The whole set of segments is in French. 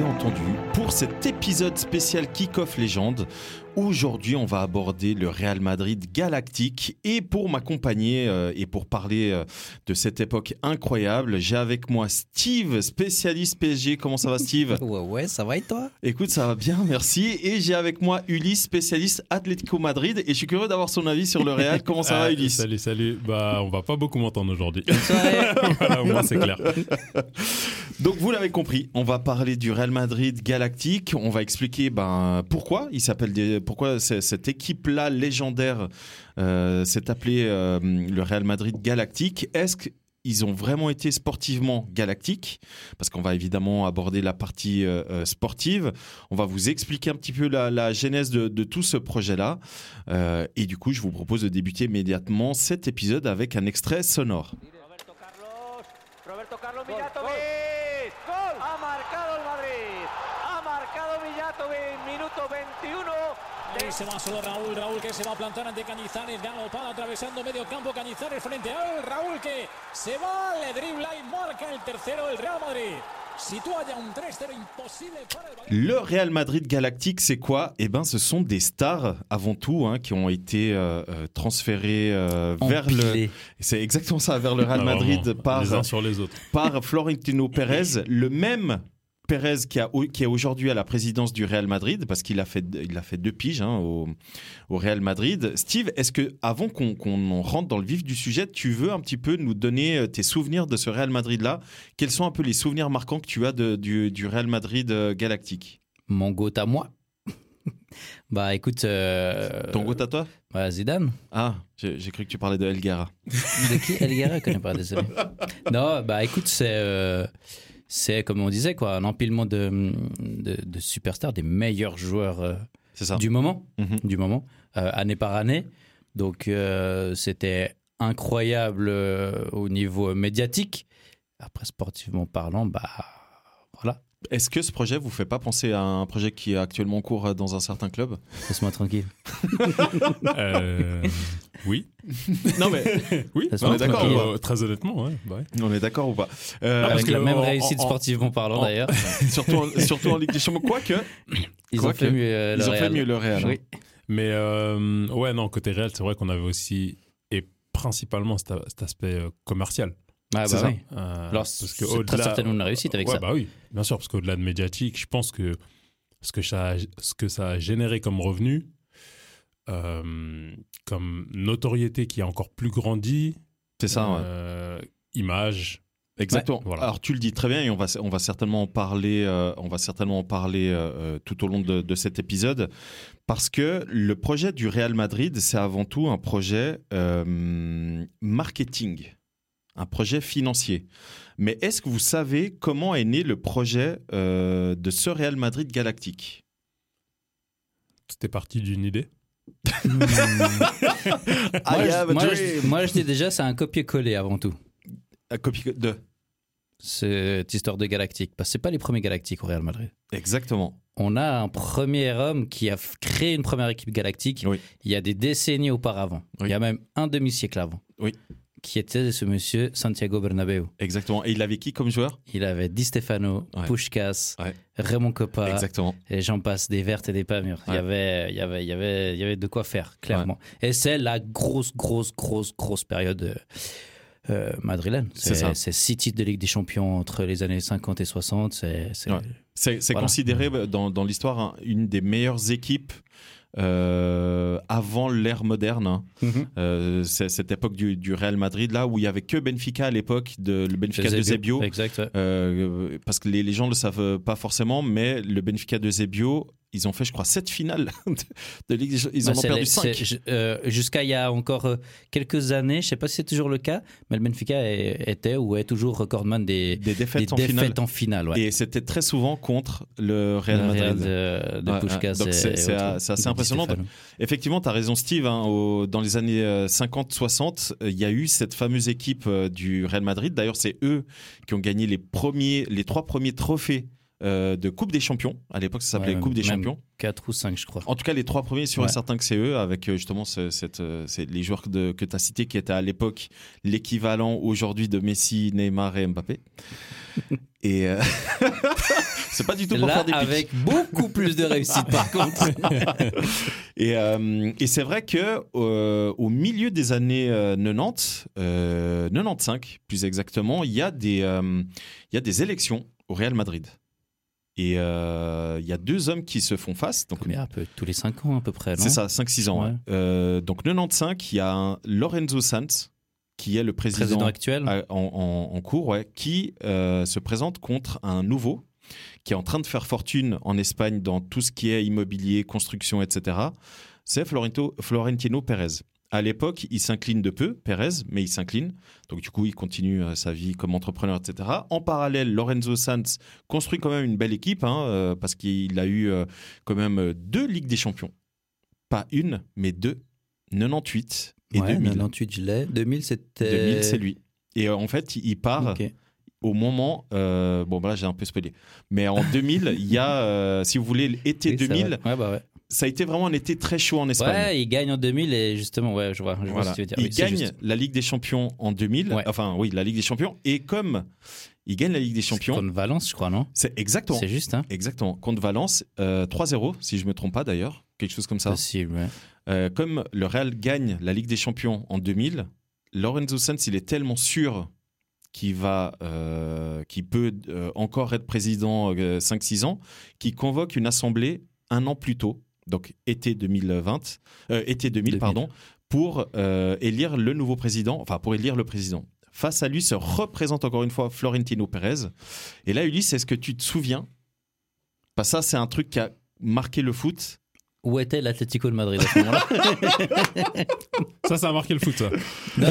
Entendu, pour cet épisode spécial Kick-Off Légende, Aujourd'hui, on va aborder le Real Madrid galactique. Et pour m'accompagner euh, et pour parler euh, de cette époque incroyable, j'ai avec moi Steve, spécialiste PSG. Comment ça va, Steve? Ouais, ouais, ça va et toi? Écoute, ça va bien, merci. Et j'ai avec moi Ulysse, spécialiste Atlético Madrid. Et je suis curieux d'avoir son avis sur le Real. Comment ça va, ah, Ulysse? Salut, salut. Bah, on va pas beaucoup m'entendre aujourd'hui. voilà, moi, c'est clair. Donc, vous l'avez compris, on va parler du Real Madrid galactique. On va expliquer ben, pourquoi il s'appelle des pourquoi cette équipe-là légendaire euh, s'est appelée euh, le Real Madrid Galactique? Est-ce qu'ils ont vraiment été sportivement galactiques? Parce qu'on va évidemment aborder la partie euh, sportive. On va vous expliquer un petit peu la, genèse de, tout ce projet-là. et du coup, je vous propose de débuter immédiatement cet épisode avec un extrait sonore. Roberto Carlos, Roberto Carlos Ahí se va solo Raúl, Raúl que se va a plantar ante Cañizares, gana Opal atravesando medio campo, Cañizares frente a él, Raúl que se va, le dribla y marca el tercero el Real Madrid. Le Real Madrid Galactique, c'est quoi? Eh ben, ce sont des stars avant tout hein, qui ont été euh, euh, transférées euh, vers le. C'est exactement ça, vers le Real ah, Madrid par les uns sur les autres. par Florentino Pérez, le même Pérez qui, a, qui est aujourd'hui à la présidence du Real Madrid parce qu'il a fait il a fait deux piges hein, au, au, Real Madrid. Steve, est-ce que avant qu'on rentre dans le vif du sujet, tu veux un petit peu nous donner euh, tes souvenirs de ce Real Madrid là Quels sont un peu les souvenirs marquants que tu as de, du, du, Real Madrid euh, galactique? Mon goût à moi. bah écoute. Euh, Ton goût à toi? bah, Zidane. Ah, j'ai cru que tu parlais de Elgara. de qui? Elgara Je connais pas, désolé. non, bah écoute, c'est c'est comme on disait quoi, un empilement de, de, superstars, des meilleurs joueurs euh, du moment, mhm. du moment, euh, année par année. Donc euh, c'était incroyable au niveau médiatique. Après sportivement parlant, bah voilà, est-ce que ce projet vous fait pas penser à un projet qui est actuellement en cours dans un certain club? Laisse-moi tranquille. euh, oui. Non mais oui. On est d'accord. très honnêtement, bah ouais, On est d'accord ou pas? Euh, Avec la même réussite sportivement parlant d'ailleurs. surtout, en, surtout en Ligue des Champions. Quoique. Ils ont fait mieux. Euh, ils ont fait mieux le Real. Oui. Mais euh, ouais non côté Real c'est vrai qu'on avait aussi et principalement cet, cet aspect commercial. Ah bah oui. Euh, Alors, c'est très certainement une réussite avec ouais, ça. Bah oui, bien sûr, parce qu'au-delà de médiatique, je pense que ce que ça a, ce que ça a généré comme revenu, euh, comme notoriété qui a encore plus grandi, c'est ça, euh, image. Exactement. voilà. Alors tu le dis très bien et on va on va certainement en parler euh, on va certainement en parler euh, tout au long de, de, cet épisode parce que le projet du Real Madrid c'est avant tout un projet marketing un projet financier. Mais est-ce que vous savez comment est né le projet euh, de ce Real Madrid galactique? C'était parti d'une idée moi, je, dis déjà, c'est un copier-coller avant tout. Un copier de Cette histoire de galactique. Parce que ce pas les premiers galactiques au Real Madrid. Exactement. On a un premier homme qui a créé une première équipe galactique il y a des décennies auparavant. Il y a même un demi-siècle avant. Oui qui était ce monsieur Santiago Bernabéu. Exactement. Et il avait qui comme joueur? Il avait Di Stefano, Pushkas, Raymond Coppa. Exactement. Et j'en passe des vertes et des pas mûres. Il, y avait, il, y avait, il, y avait, il y avait de quoi faire, clairement. Et c'est la grosse, grosse, grosse, grosse période euh, madrilène. C'est ça. C'est six titres de Ligue des Champions entre les années 50 et 60. C'est considéré dans, dans l'histoire une des meilleures équipes euh, avant l'ère moderne. Hein. Mhm. Euh, cette époque du, du, Real Madrid là où il y avait que Benfica à l'époque de le Benfica de Zebio. Exact. Euh, parce que les, les gens le savent pas forcément, mais le Benfica de Zebio ils ont fait, je crois, sept finales de Ligue Ils en bah, ont perdu cinq. Euh, jusqu'à il y a encore euh, quelques années, je ne sais pas si c'est toujours le cas, mais le Benfica était ou est toujours recordman des, des défaites, en, finale. Et c'était très souvent contre le Real Madrid. de, de Donc c'est assez impressionnant. effectivement, tu as raison, Steve. Hein, dans les années 50-60, euh, il y a eu cette fameuse équipe du Real Madrid. D'ailleurs, c'est eux qui ont gagné les, premiers, les trois premiers trophées de Coupe des Champions. À l'époque, ça s'appelait Coupe des Champions. 4 ou 5, je crois. En tout cas, les trois premiers, sur un certain que c'est eux, avec justement cette, les joueurs que tu as cités qui étaient à l'époque l'équivalent aujourd'hui de Messi, Neymar et Mbappé. et c'est pas du tout pour faire des avec beaucoup plus de réussite par contre. et, et c'est vrai que au milieu des années 90, 95 plus exactement, il y a des il y a des élections au Real Madrid. Et euh, il y a deux hommes qui se font face. Donc, un peu, tous les 5 ans à peu près. C'est ça, 5-6 ans. Euh, donc 95, il y a un Lorenzo Sanz, qui est le président, actuel en, cours, ouais, qui euh, se présente contre un nouveau qui est en train de faire fortune en Espagne dans tout ce qui est immobilier, construction, etc. C'est Florentino Pérez. À l'époque, il s'incline de peu, Pérez, mais il s'incline. Donc du coup, il continue euh, sa vie comme entrepreneur, etc. En parallèle, Lorenzo Sanz construit quand même une belle équipe, hein, euh, parce qu'il a eu euh, quand même deux Ligues des Champions. Pas une, mais deux. 98 et 2000. 98, je l'ai. 2000, c'était... 2000, c'est lui. Et en fait, il part... au moment, bon bah là j'ai un peu spoilé, mais en 2000, il y a, si vous voulez, l'été 2000, ouais, bah ouais ça a été vraiment un été très chaud en Espagne. Ouais, il gagne en 2000 et justement, ouais, je vois, je vois ce que tu veux dire. Il gagne la Ligue des Champions en 2000. Enfin, oui, la Ligue des Champions. Et comme il gagne la Ligue des Champions. Contre Valence, je crois, non? C'est exactement. C'est juste, hein Exactement. Contre Valence, 3-0, euh, si je me trompe pas d'ailleurs. Quelque chose comme ça. Possible, ouais. Euh, comme le Real gagne la Ligue des Champions en 2000, Lorenzo Sanz, il est tellement sûr qu'il va, euh, qui peut encore être président 5-6 ans, qu'il convoque une assemblée un an plus tôt donc été 2020, euh, été 2000, pardon, pour euh, élire le nouveau président, enfin pour élire le président. Face à lui se représente encore une fois Florentino Pérez. Et là, Ulysse, est-ce que tu te souviens? Pas Ça, c'est un truc qui a marqué le foot. Où était l'Atlético de Madrid à ce moment-là? Ça, ça a marqué le foot, ça.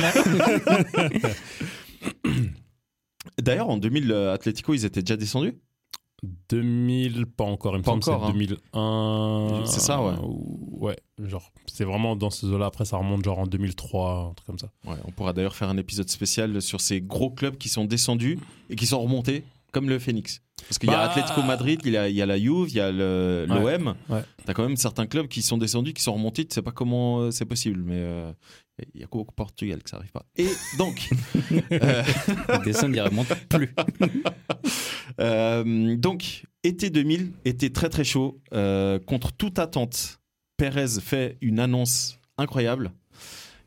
D'ailleurs, en 2000, Atlético, ils étaient déjà descendus? 2000, pas encore, il me semble c'est 2001. Hein. C'est ça, ouais. ouais, genre, c'est vraiment dans ce zoo-là. Après, ça remonte genre en 2003, un truc comme ça. Ouais, on pourra d'ailleurs faire un épisode spécial sur ces gros clubs qui sont descendus et qui sont remontés, comme le Phoenix. Parce qu'il y a bah, Atlético Madrid, il y a, il y a la Juve, il y a l'OM. Ouais, T'as quand même certains clubs qui sont descendus, qui sont remontés. Tu sais pas comment euh, c'est possible, mais euh, il y a qu'au Portugal que ça arrive pas. Et donc. euh... Descendre, il remonte plus. Euh, donc, été 2000, était très très chaud. contre toute attente, Pérez fait une annonce incroyable.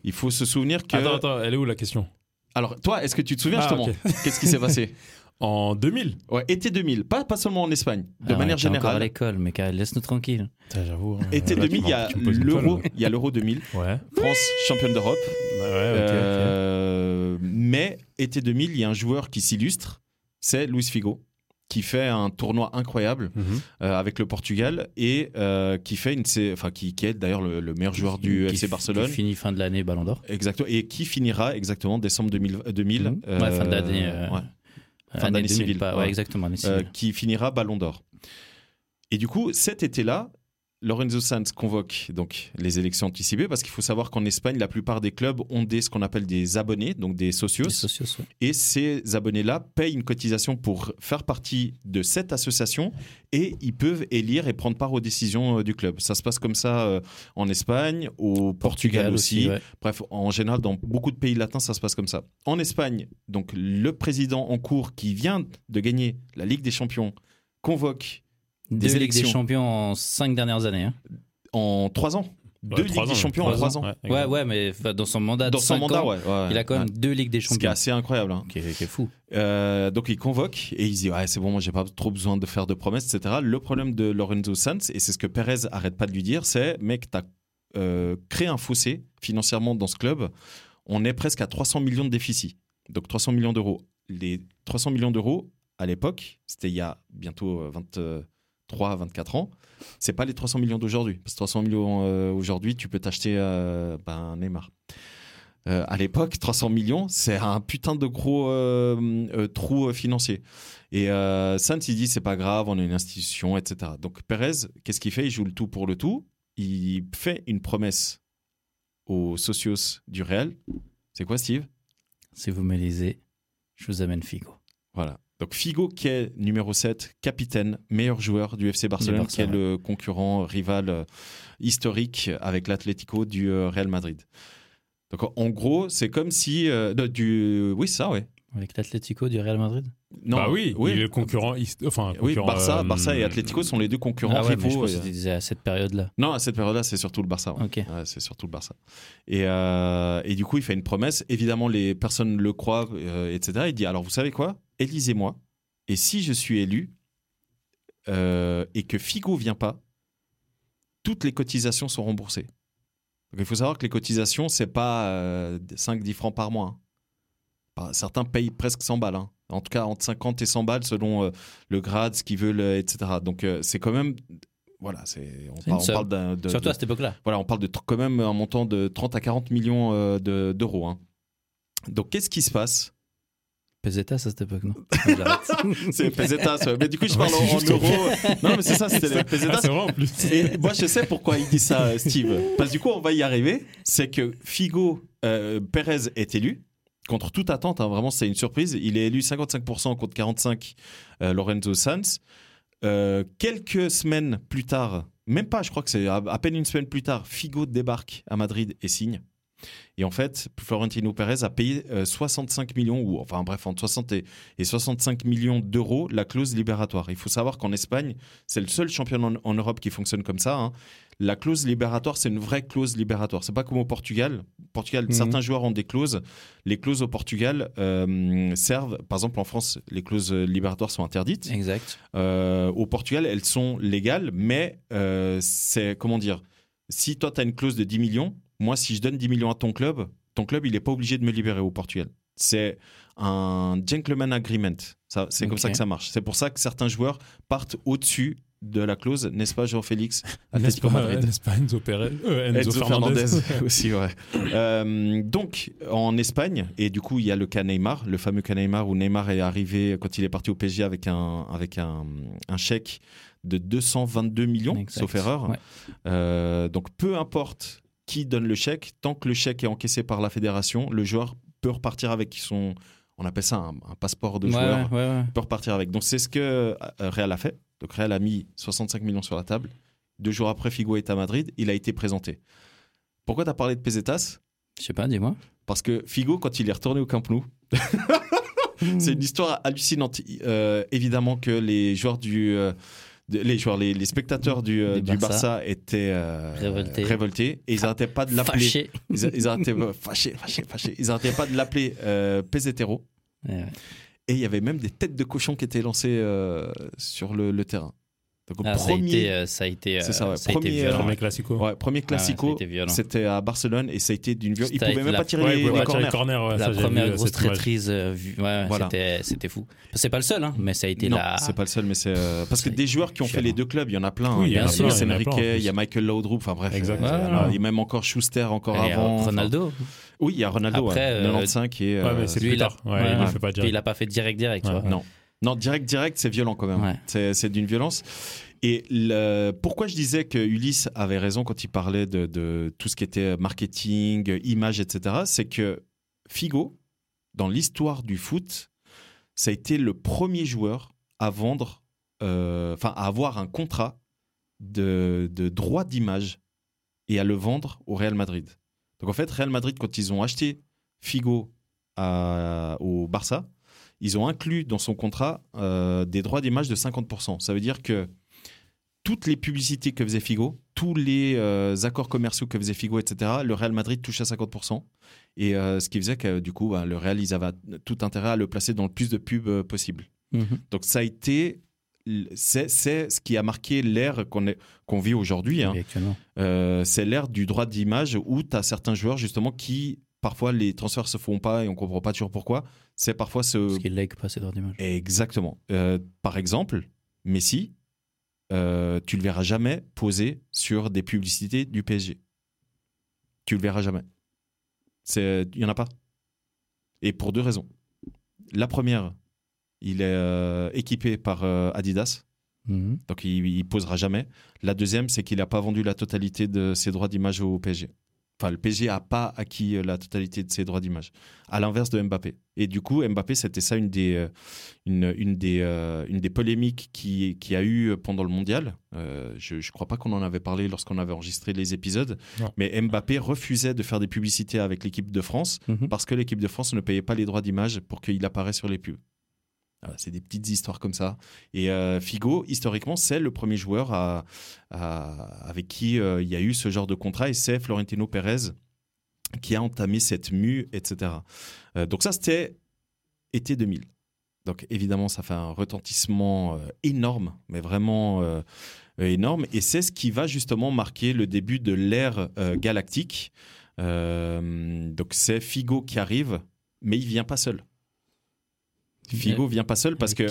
Il faut se souvenir que. Attends, attends, elle est où la question? Alors, toi, est-ce que tu te souviens ah, justement? Qu'est-ce qui s'est passé? En 2000 Ouais, été 2000. Pas, pas seulement en Espagne, de ah manière générale. À l'école, mais laisse-nous tranquille. J'avoue. Hein. Été 2000, il y a l'euro. Il y a l'euro 2000. Ouais. France championne d'Europe. Bah ouais, okay, euh, Mais été 2000, il y a un joueur qui s'illustre. C'est Luis Figo qui fait un tournoi incroyable mhm. euh, avec le Portugal et euh, qui fait une enfin qui, qui est d'ailleurs le, meilleur joueur du FC Barcelone qui finit fin de l'année Ballon d'Or exactement et qui finira exactement décembre 2000, 2000 mhm. ouais, fin d'année ouais fin d'année civile. ouais, exactement. Euh, qui finira Ballon d'Or. Et du coup, cet été-là, Lorenzo Sanz convoque donc les élections anticipées parce qu'il faut savoir qu'en Espagne, la plupart des clubs ont des, ce qu'on appelle des abonnés, donc des socios. Et ces abonnés-là payent une cotisation pour faire partie de cette association et ils peuvent élire et prendre part aux décisions euh, du club. Ça se passe comme ça euh, en Espagne, au Portugal, aussi. Bref, en général, dans beaucoup de pays latins, ça se passe comme ça. En Espagne, donc le président en cours qui vient de gagner la Ligue des Champions convoque des élections. des champions en cinq dernières années. Hein. En trois ans deux Ligues des Champions en trois ans. Ouais, ouais, mais dans son mandat, dans son mandat, ouais, il a quand même deux Ligues des Champions. Ce qui est assez incroyable. Hein. Qui, est, fou. Euh, donc il convoque et il dit ouais c'est bon, moi j'ai pas trop besoin de faire de promesses, etc. Le problème de Lorenzo Sanz et c'est ce que Perez arrête pas de lui dire, c'est mec t'as euh, créé un fossé financièrement dans ce club. On est presque à 300 millions de déficit. Donc 300 millions d'euros. Les 300 millions d'euros à l'époque, c'était il y a bientôt 20 euh, 3 à 24 ans, c'est pas les 300 millions d'aujourd'hui. Parce que 300 millions euh, aujourd'hui, tu peux t'acheter euh, ben, un Neymar. Euh, à l'époque, 300 millions, c'est un putain de gros trou financier. Et Sanz, il dit c'est pas grave, on est une institution, etc. Donc Perez, qu'est-ce qu'il fait? Il joue le tout pour le tout. Il fait une promesse aux socios du Real. C'est quoi, Steve? Si vous me lisez, je vous amène Figo. Voilà. Donc Figo qui est numéro 7, capitaine, meilleur joueur du FC Barcelone, qui est le concurrent rival euh, historique avec l'Atlético du euh, Real Madrid. Donc en gros, c'est comme si du oui ça ouais. Avec l'Atlético du Real Madrid? Non, bah oui, oui. Il est le concurrent. Enfin, oui, Barça, Barça et Atlético sont les deux concurrents ah ouais, rivaux. je disais à cette période-là. Non, à cette période-là, c'est surtout le Barça. Ouais. c'est surtout le Barça. Et, et, du coup, il fait une promesse. Évidemment, les personnes le croient, etc. Il dit alors, vous savez quoi? Élisez-moi. Et si je suis élu euh, et que Figo vient pas, toutes les cotisations sont remboursées. il faut savoir que les cotisations, c'est pas 5-10 euh, francs par mois. Hein. Certains payent presque 100 balles. Hein. En tout cas, entre 50 et 100 balles selon euh, le grade, ce qu'ils veulent, etc. Donc c'est quand même voilà, c'est on, parle, d'un surtout à cette époque-là. Voilà, on parle de quand même un montant de 30 à 40 millions d'euros. Hein. Donc qu'est-ce qui se passe? Pesetas à cette époque, non? C'est pesetas, mais du coup je parle en, euros. Non, mais c'est ça, c'était les pesetas. Ah, en plus. Et moi je sais pourquoi il dit ça, Steve. Parce que du coup on va y arriver. C'est que Figo euh, Pérez est élu contre toute attente. Hein, vraiment, c'est une surprise. Il est élu 55% contre 45 euh, Lorenzo Sanz. Euh, quelques semaines plus tard, même pas, je crois que c'est à, peine une semaine plus tard, Figo débarque à Madrid et signe. Et en fait, Florentino Pérez a payé 65 euh, millions, ou enfin bref, entre 60 et, 65 millions d'euros la clause libératoire. Il faut savoir qu'en Espagne, c'est le seul championnat en, Europe qui fonctionne comme ça. Hein. La clause libératoire, c'est une vraie clause libératoire. C'est pas comme au Portugal. Portugal, mhm. certains joueurs ont des clauses. Les clauses au Portugal euh, servent, par exemple en France, les clauses libératoires sont interdites. Exact. Euh, au Portugal, elles sont légales, mais c'est comment dire si toi, tu as une clause de 10 millions, moi, si je donne 10 millions à ton club, ton club, il n'est pas obligé de me libérer au Portugal. C'est un gentleman agreement. C'est comme ça que ça marche. C'est pour ça que certains joueurs partent au-dessus de la clause, n'est-ce pas, Jean-Félix? N'est-ce pas, Enzo, Pérez, euh, Enzo, Fernandez, aussi, ouais. Euh, donc, en Espagne, et du coup, il y a le cas Neymar, le fameux cas Neymar où Neymar est arrivé quand il est parti au PSG avec un, avec un, un chèque de 222 millions, sauf erreur. Euh, donc, peu importe qui donne le chèque. Tant que le chèque est encaissé par la fédération, le joueur peut repartir avec son, on appelle ça un, passeport de joueur, peut repartir avec. Donc c'est ce que Real a fait. Donc Real a mis 65 millions sur la table. Deux jours après, Figo est à Madrid, il a été présenté. Pourquoi tu as parlé de Pesetas? Je sais pas, dis-moi. Parce que Figo, quand il est retourné au Camp Nou, c'est une histoire hallucinante. Euh, évidemment que les joueurs du... Euh, les joueurs, les, spectateurs du, euh, Barça. étaient euh, révoltés. et ils n'arrêtaient pas de l'appeler. Ils, ils, arrêtaient, fâchés, fâchés, Ils n'arrêtaient pas de l'appeler euh, Pesetero. Et il y avait même des têtes de cochon qui étaient lancées euh, sur le, le terrain. Donc, ah, premier, ça a été, ça, ça, ça premier, violent. premier classico. Ouais, premier ah, c'était à Barcelone et ça a été d'une violence. Il pouvait même pas tirer les, les corners. corner, la première grosse traîtrise, euh, ouais, voilà. c'était fou. C'est pas le seul, hein, mais ça a été non, la. C'est pas le seul, mais c'est euh, parce que des joueurs qui ont fait les deux clubs, il y en a plein. Oui, il y a Luis Enrique, il y a Michael Laudrup, enfin bref. Exactement. Il y a même encore Schuster encore avant. Ronaldo. Oui, il y a Ronaldo, 95 qui est. Ouais, mais c'est plus tard. Il a pas fait direct direct. Non. Non, direct, direct, c'est violent quand même. C'est d'une violence. Et pourquoi je disais que Ulysse avait raison quand il parlait de, tout ce qui était marketing, image, etc., c'est que Figo, dans l'histoire du foot, ça a été le premier joueur à vendre, euh, enfin à avoir un contrat de, droit d'image et à le vendre au Real Madrid. Donc en fait, Real Madrid, quand ils ont acheté Figo au Barça, ils ont inclus dans son contrat euh, des droits d'image de 50%. Ça veut dire que toutes les publicités que faisait Figo, tous les euh, accords commerciaux que faisait Figo, etc., le Real Madrid touchait à 50%. Et euh, ce qui faisait que du coup, bah, le Real, ils avaient tout intérêt à le placer dans le plus de pubs possible. Mhm. Donc ça a été, c'est ce qui a marqué l'ère qu'on vit aujourd'hui. Hein. c'est l'ère du droit d'image où tu as certains joueurs justement qui parfois les transferts se font pas et on comprend pas toujours pourquoi. C'est parfois ce. Parce qu'ils pas ces droits d'image. Exactement. par exemple, Messi, euh, tu le verras jamais posé sur des publicités du PSG. Tu le verras jamais. Il n'y en a pas. Et pour deux raisons. La première, il est euh, équipé par euh, Adidas. Mhm. Donc il, ne posera jamais. La deuxième, c'est qu'il n'a pas vendu la totalité de ses droits d'image au PSG. Enfin, le PSG a pas acquis la totalité de ses droits d'image, à l'inverse de Mbappé. Et du coup, Mbappé, c'était ça une des, une, une des, une des polémiques qui, qui a eu pendant le mondial. je ne crois pas qu'on en avait parlé lorsqu'on avait enregistré les épisodes, mais Mbappé refusait de faire des publicités avec l'équipe de France mhm. parce que l'équipe de France ne payait pas les droits d'image pour qu'il apparaisse sur les pubs c'est des petites histoires comme ça. Et euh, Figo, historiquement, c'est le premier joueur avec qui euh, il y a eu ce genre de contrat et c'est Florentino Pérez qui a entamé cette mue, etc. Euh, donc ça, c'était été 2000. Donc évidemment, ça fait un retentissement énorme, mais vraiment énorme. Et c'est ce qui va justement marquer le début de l'ère galactique. donc c'est Figo qui arrive, mais il vient pas seul. Figo vient pas seul parce que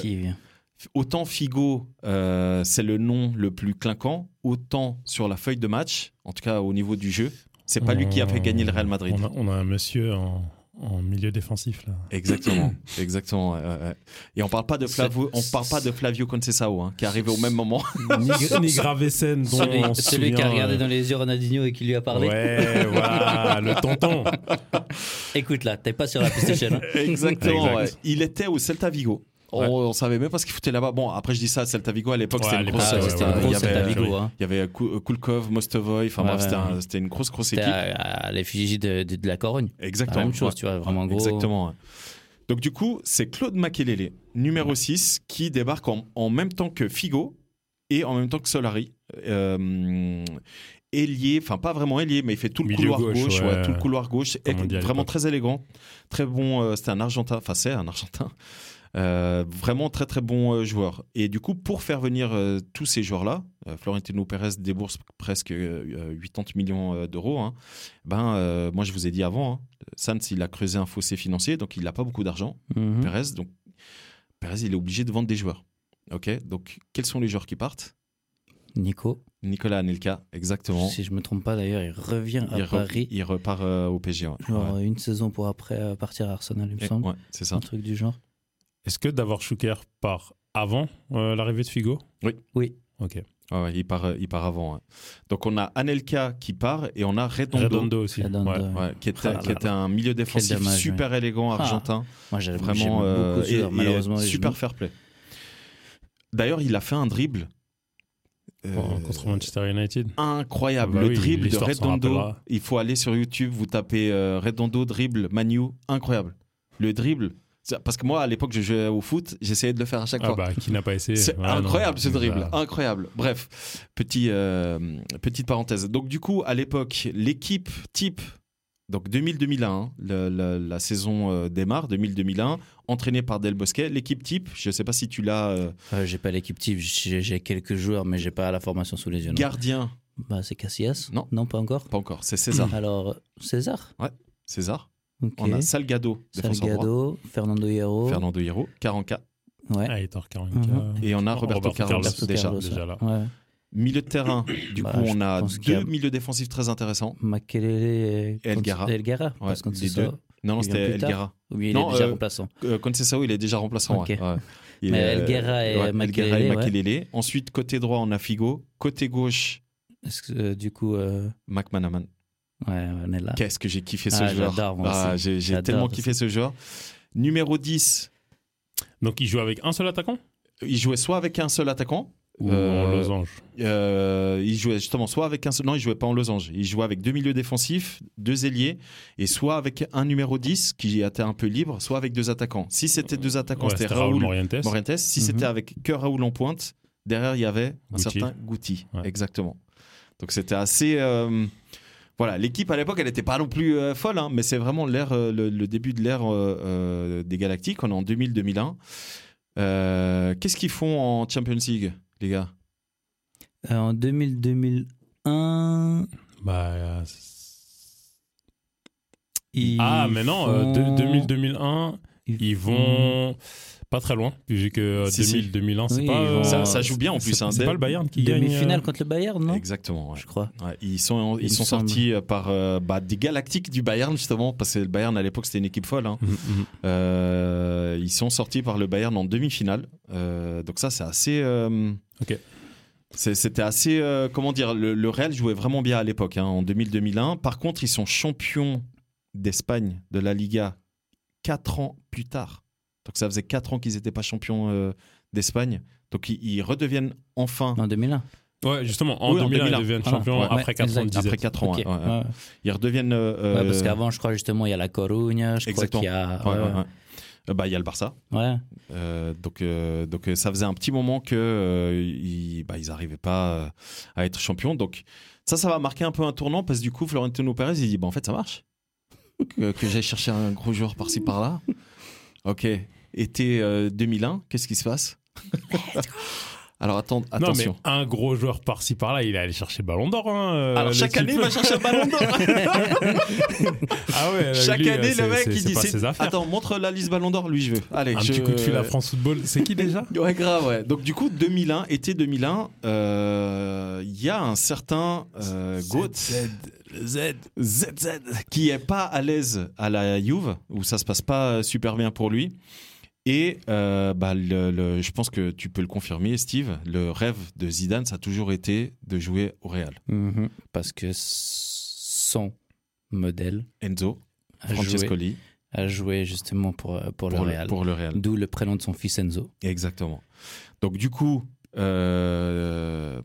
autant Figo euh, c'est le nom le plus clinquant, autant sur la feuille de match, en tout cas au niveau du jeu, c'est pas lui qui a fait gagner le Real Madrid. On a, un monsieur en, milieu défensif là. Exactement, exactement. et on parle pas de Flavio, on parle pas de Flavio Conceição hein, qui est arrivé au même moment. ni, ni Gravesen dont celui, on celui qui a regardé euh, dans les yeux Ronaldinho et qui lui a parlé. Ouais, voilà, le tonton. Écoute là, t'es pas sur la PlayStation. Hein. Exactement. Il était au Celta Vigo. On, savait même pas ce qu'il foutait là-bas. Bon, après je dis ça, Celta Vigo à l'époque c'était une grosse. il y avait, il y avait Kulkov, Mostovoy. Enfin bref, c'était une grosse grosse équipe. À, l'effigie de, de, la Corogne. Exactement. La même chose, tu vois, vraiment gros. Exactement. Donc du coup, c'est Claude Makelele, numéro 6, qui débarque en, même temps que Figo et en même temps que Solari. Euh, ailier, enfin pas vraiment ailier, mais il fait tout le couloir gauche, tout le couloir gauche, vraiment très élégant, très bon. Euh, c'était un Argentin, enfin c'est un Argentin. Euh, vraiment très très bon euh, joueur. Et du coup, pour faire venir tous ces joueurs-là, Florentino Pérez débourse presque 80 millions d'euros. Hein. Ben, moi, je vous ai dit avant, hein, Sanz, il a creusé un fossé financier, donc il n'a pas beaucoup d'argent. Mhm. Pérez, donc Pérez, il est obligé de vendre des joueurs. Ok, donc quels sont les joueurs qui partent? Nico. Nicolas Anelka, exactement. Si je me trompe pas d'ailleurs, il revient à Paris. il repart euh, au PSG. Genre une saison pour après euh, partir à Arsenal, il me semble. Ouais, c'est ça. Un truc du genre. Est-ce que Davor Schuker part avant euh, l'arrivée de Figo? Oui. Oui. Ok. il, part, il part avant. Donc on a Anelka qui part et on a Redondo, Redondo aussi. qui était, ah qui était un milieu défensif super élégant ah. argentin. moi j'avais vraiment beaucoup malheureusement. super fair play. D'ailleurs, il a fait un dribble euh, contre Manchester United. Incroyable. Bah le dribble de Redondo. Il faut aller sur YouTube, vous tapez euh, Redondo dribble Manu. Incroyable. Le dribble. Parce que moi, à l'époque, je jouais au foot, j'essayais de le faire à chaque ah fois. Bah, qui n'a pas essayé C'est incroyable ce dribble, incroyable. Bref, petit, euh, petite parenthèse. Donc du coup, à l'époque, l'équipe type donc 2000-2001, hein, la, saison euh, démarre, 2000-2001, entraîné par Del Bosquet. L'équipe type, je ne sais pas si tu l'as. Euh... euh j'ai pas l'équipe type, j'ai quelques joueurs, mais j'ai pas la formation sous les yeux. Gardien. Bah, c'est Casillas Non. Non, pas encore. Pas encore, c'est César. Alors, César? Ouais, César. On a Salgado, Salgado, Fernando Hierro. Fernando Hierro, Caranca. Ouais. Ah, mhm. Et on a Roberto, Carlos, déjà. déjà là. Ouais. Milieu de terrain, du bah, coup, on a deux milieux défensifs très intéressants. Makelele et Elgara. Elgara, ouais, les deux. Non, non, c'était Elgara. Oui, il est déjà euh, remplaçant. Euh, il est déjà remplaçant. Okay. Ouais. Mais Elgara et ouais, Makelele. et Makelele. Ensuite, côté droit, on a Figo. Côté gauche. Que, euh, du coup. Euh... McManaman. Ouais, on est là. Qu'est-ce que j'ai kiffé ce ah, joueur. Ah, j'ai tellement kiffé ce joueur. Numéro 10. Donc, il joue avec un seul attaquant? Il jouait soit avec un seul attaquant, ou en euh, losange euh, Il jouait justement soit avec un non, il jouait pas en losange. Il jouait avec deux milieux défensifs, deux ailiers, et soit avec un numéro 10 qui était un peu libre, soit avec deux attaquants. Si c'était deux attaquants, c'était Raoul, Morientes. Si mhm. c'était avec que Raoul en pointe, derrière il y avait un certain Goutti. Exactement. Donc c'était assez. Euh, voilà, l'équipe à l'époque, elle n'était pas non plus folle, hein, mais c'est vraiment l'ère, le, début de l'ère des Galactiques. On est en 2000-2001. Qu'est-ce qu'ils font en Champions League les gars? Euh, En 2000-2001. Bah. Euh, ah, mais non, 2000-2001, ils, vont pas très loin, vu que 2000-2001, c'est pas. ça, joue bien en plus. C'est hein, pas le Bayern qui gagne. Demi-finale euh, contre le Bayern, non? Exactement, je crois. ils sont, ils sont sortis par bah, des Galactiques du Bayern, justement, parce que le Bayern à l'époque c'était une équipe folle. Hein. Mm, mm. ils sont sortis par le Bayern en demi-finale. donc ça, c'est assez. Ok. C'était assez, euh, comment dire, le, Real jouait vraiment bien à l'époque, hein, en 2000-2001. Par contre, ils sont champions d'Espagne, de la Liga, 4 ans plus tard. Donc ça faisait 4 ans qu'ils n'étaient pas champions euh, d'Espagne. Donc ils, redeviennent enfin. En 2001 Ouais, justement, en, 2001, ils deviennent champions après 4 ans. Après 4 ans, Ils redeviennent. Euh, parce qu'avant, je crois justement, il y a la Coruña, je crois qu'il y a. Euh, bah, il y a le Barça. Ouais. Euh, donc, euh, donc ça faisait un petit moment que ils, bah, ils arrivaient pas à être champions. Donc ça, ça va marquer un peu un tournant parce que du coup, Florentino Pérez, il dit bah, en fait, ça marche. Que, que j'aille chercher un gros joueur par-ci par-là. Ok. Été 2001, qu'est-ce qui se passe? Alors attends, attention. Non, mais un gros joueur par-ci par-là, il est allé chercher Ballon d'Or. Hein, euh, Alors chaque année, il va chercher Ballon d'Or. ah ouais. Chaque année, le mec, il dit Attends, montre la liste Ballon d'Or, lui, je veux. Allez, un petit coup de fil à France Football. C'est qui déjà? Ouais, grave, ouais. Donc du coup, 2001, été 2001, il euh, y a un certain euh, Goat. Z, ZZ, qui est pas à l'aise à la Juve, où ça se passe pas super bien pour lui. Et euh, bah, le, je pense que tu peux le confirmer, Steve. Le rêve de Zidane, ça a toujours été de jouer au Real. Mhm. parce que son modèle, Enzo Francescoli, a joué justement pour, euh, pour, le Real. Pour le Real. D'où le prénom de son fils Enzo. Exactement. Donc du coup, euh,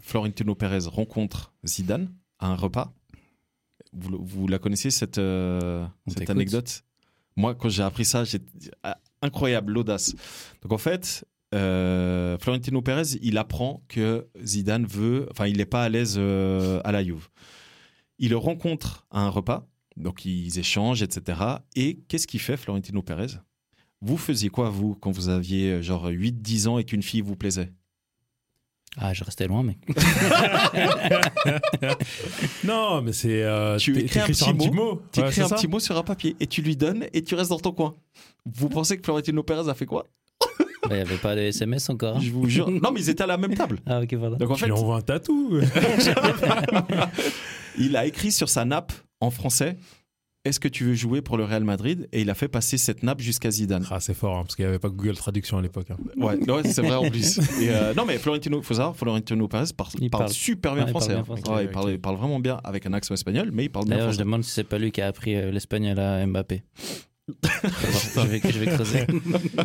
Florentino Pérez rencontre Zidane à un repas. Vous, vous la connaissez cette, cette anecdote? Moi, quand j'ai appris ça, j'ai ah, incroyable l'audace. Donc en fait, euh, Florentino Pérez, il apprend que Zidane veut, enfin, il n'est pas à l'aise euh, à la Juve. Il le rencontre à un repas, donc ils échangent, etc. Et qu'est-ce qu'il fait, Florentino Pérez? Vous faisiez quoi, vous, quand vous aviez genre 8-10 ans et qu'une fille vous plaisait? Ah, je restais loin, mec. non, mais c'est. Euh, tu écris un petit, mot. Tu écris un petit mot sur un papier et tu lui donnes et tu restes dans ton coin. Vous pensez que Florentino Pérez a fait quoi? Bah, il n'y avait pas de SMS encore. Hein. Je vous jure. Non, mais ils étaient à la même table. Ah, ok, voilà. Donc en fait. Il envoie un tatou. il a écrit sur sa nappe en français est-ce que tu veux jouer pour le Real Madrid? Et il a fait passer cette nappe jusqu'à Zidane. Ah, c'est fort, hein, parce qu'il n'y avait pas Google Traduction à l'époque. Hein. Ouais, c'est vrai en plus. Euh, non, mais Florentino, faut savoir, Florentino Pérez parle, super bien français. Il, parle, parle, vraiment bien avec un accent espagnol, mais il parle bien français. D'ailleurs, je demande si c'est pas lui qui a appris euh, l'espagnol à Mbappé je, vais, je vais creuser.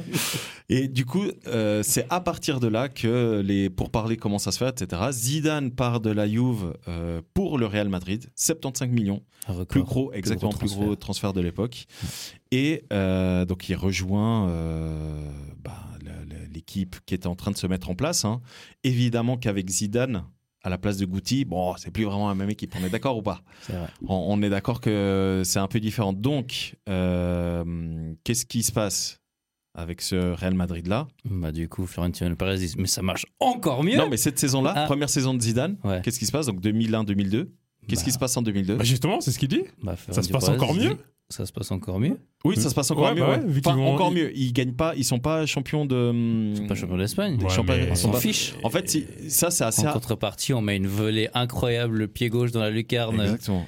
Et du coup, euh, c'est à partir de là que les pourparlers commencent à se faire, etc. Zidane part de la Juve euh, pour le Real Madrid, 75 millions, plus gros, exactement plus gros, transfert. de l'époque. Et euh, donc il rejoint bah, l'équipe qui était en train de se mettre en place. Hein. Évidemment qu'avec Zidane, à la place de Guti, bon, c'est plus vraiment la même équipe. On est d'accord ou pas? On, est d'accord que c'est un peu différent. Donc, euh, qu'est-ce qui se passe avec ce Real Madrid là Bah du coup, Florentino Pérez dit mais ça marche encore mieux. Non, mais cette saison-là, ah. première saison de Zidane, qu'est-ce qui se passe? Donc 2001-2002. Qu'est-ce qui bah. se passe en 2002 bah Justement, c'est ce qu'il dit. Bah, ça se passe encore mieux ça se passe encore mieux. Oui, ça se passe encore mieux. Bah encore mieux. Ils gagnent pas. Ils sont pas champions de. Ils sont pas champions d'Espagne. Ils s'en fichent. En fait, ça c'est assez. En contrepartie, on met une volée incroyable, le pied gauche dans la lucarne. Exactement.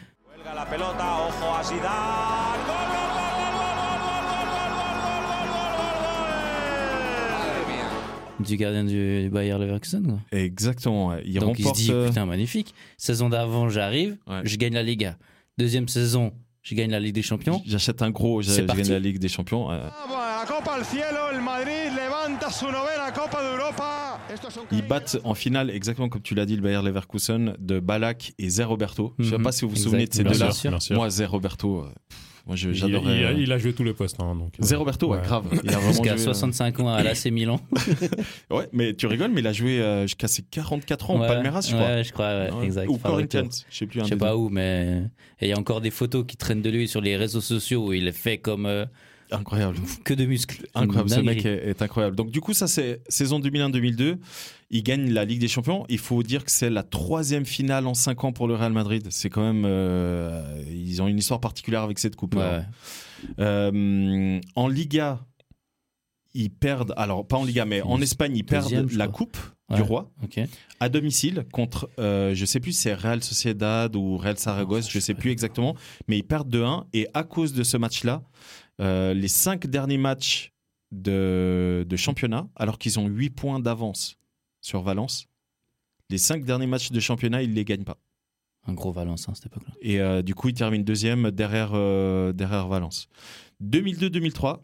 du gardien du Bayer Leverkusen. Exactement. Il Donc il se dit euh, putain magnifique. Saison d'avant j'arrive, je gagne la Liga. Deuxième saison je gagne la Ligue des Champions. J'achète un gros, je gagne la Ligue des Champions. Ils battent en finale, exactement comme tu l'as dit, le Bayer Leverkusen de Balak et Zé Roberto. Je ne sais mhm. pas si vous vous souvenez de ces deux-là. Moi, Zé Roberto. Euh, moi, j'adorais. Il, il, a joué tous les postes. Hein, donc, Zé Roberto, ouais, grave. Jusqu'à 65 ans à l'AC Milan. ouais, mais tu rigoles, mais il a joué euh, jusqu'à ses 44 ans au Palmeiras, je crois. Ouais, je crois, exact. Ou Corinthians, je sais plus. Je sais pas où, mais il y a encore des photos qui traînent de lui sur les réseaux sociaux où il est fait comme. Euh, incroyable. Que de muscles. Incroyable. Ce mec est, incroyable. Donc, du coup, ça, c'est saison 2001-2002. Il gagne la Ligue des Champions. Il faut dire que c'est la troisième finale en cinq ans pour le Real Madrid. C'est quand même. Euh, ils ont une histoire particulière avec cette coupe. Ouais. Euh, en Liga, ils perdent, alors pas en Liga, mais en Espagne, ils perdent la Coupe du Roi à domicile contre, euh, je sais plus si c'est Real Sociedad ou Real Saragosse, je sais plus exactement, mais ils perdent 2-1 et à cause de ce match-là, euh, les cinq derniers matchs de, championnat, alors qu'ils ont 8 points d'avance sur Valence, Les cinq derniers matchs de championnat, il les gagne pas. Un gros Valence à hein, cette époque-là. Et du coup, il termine deuxième derrière, derrière Valence. 2002-2003,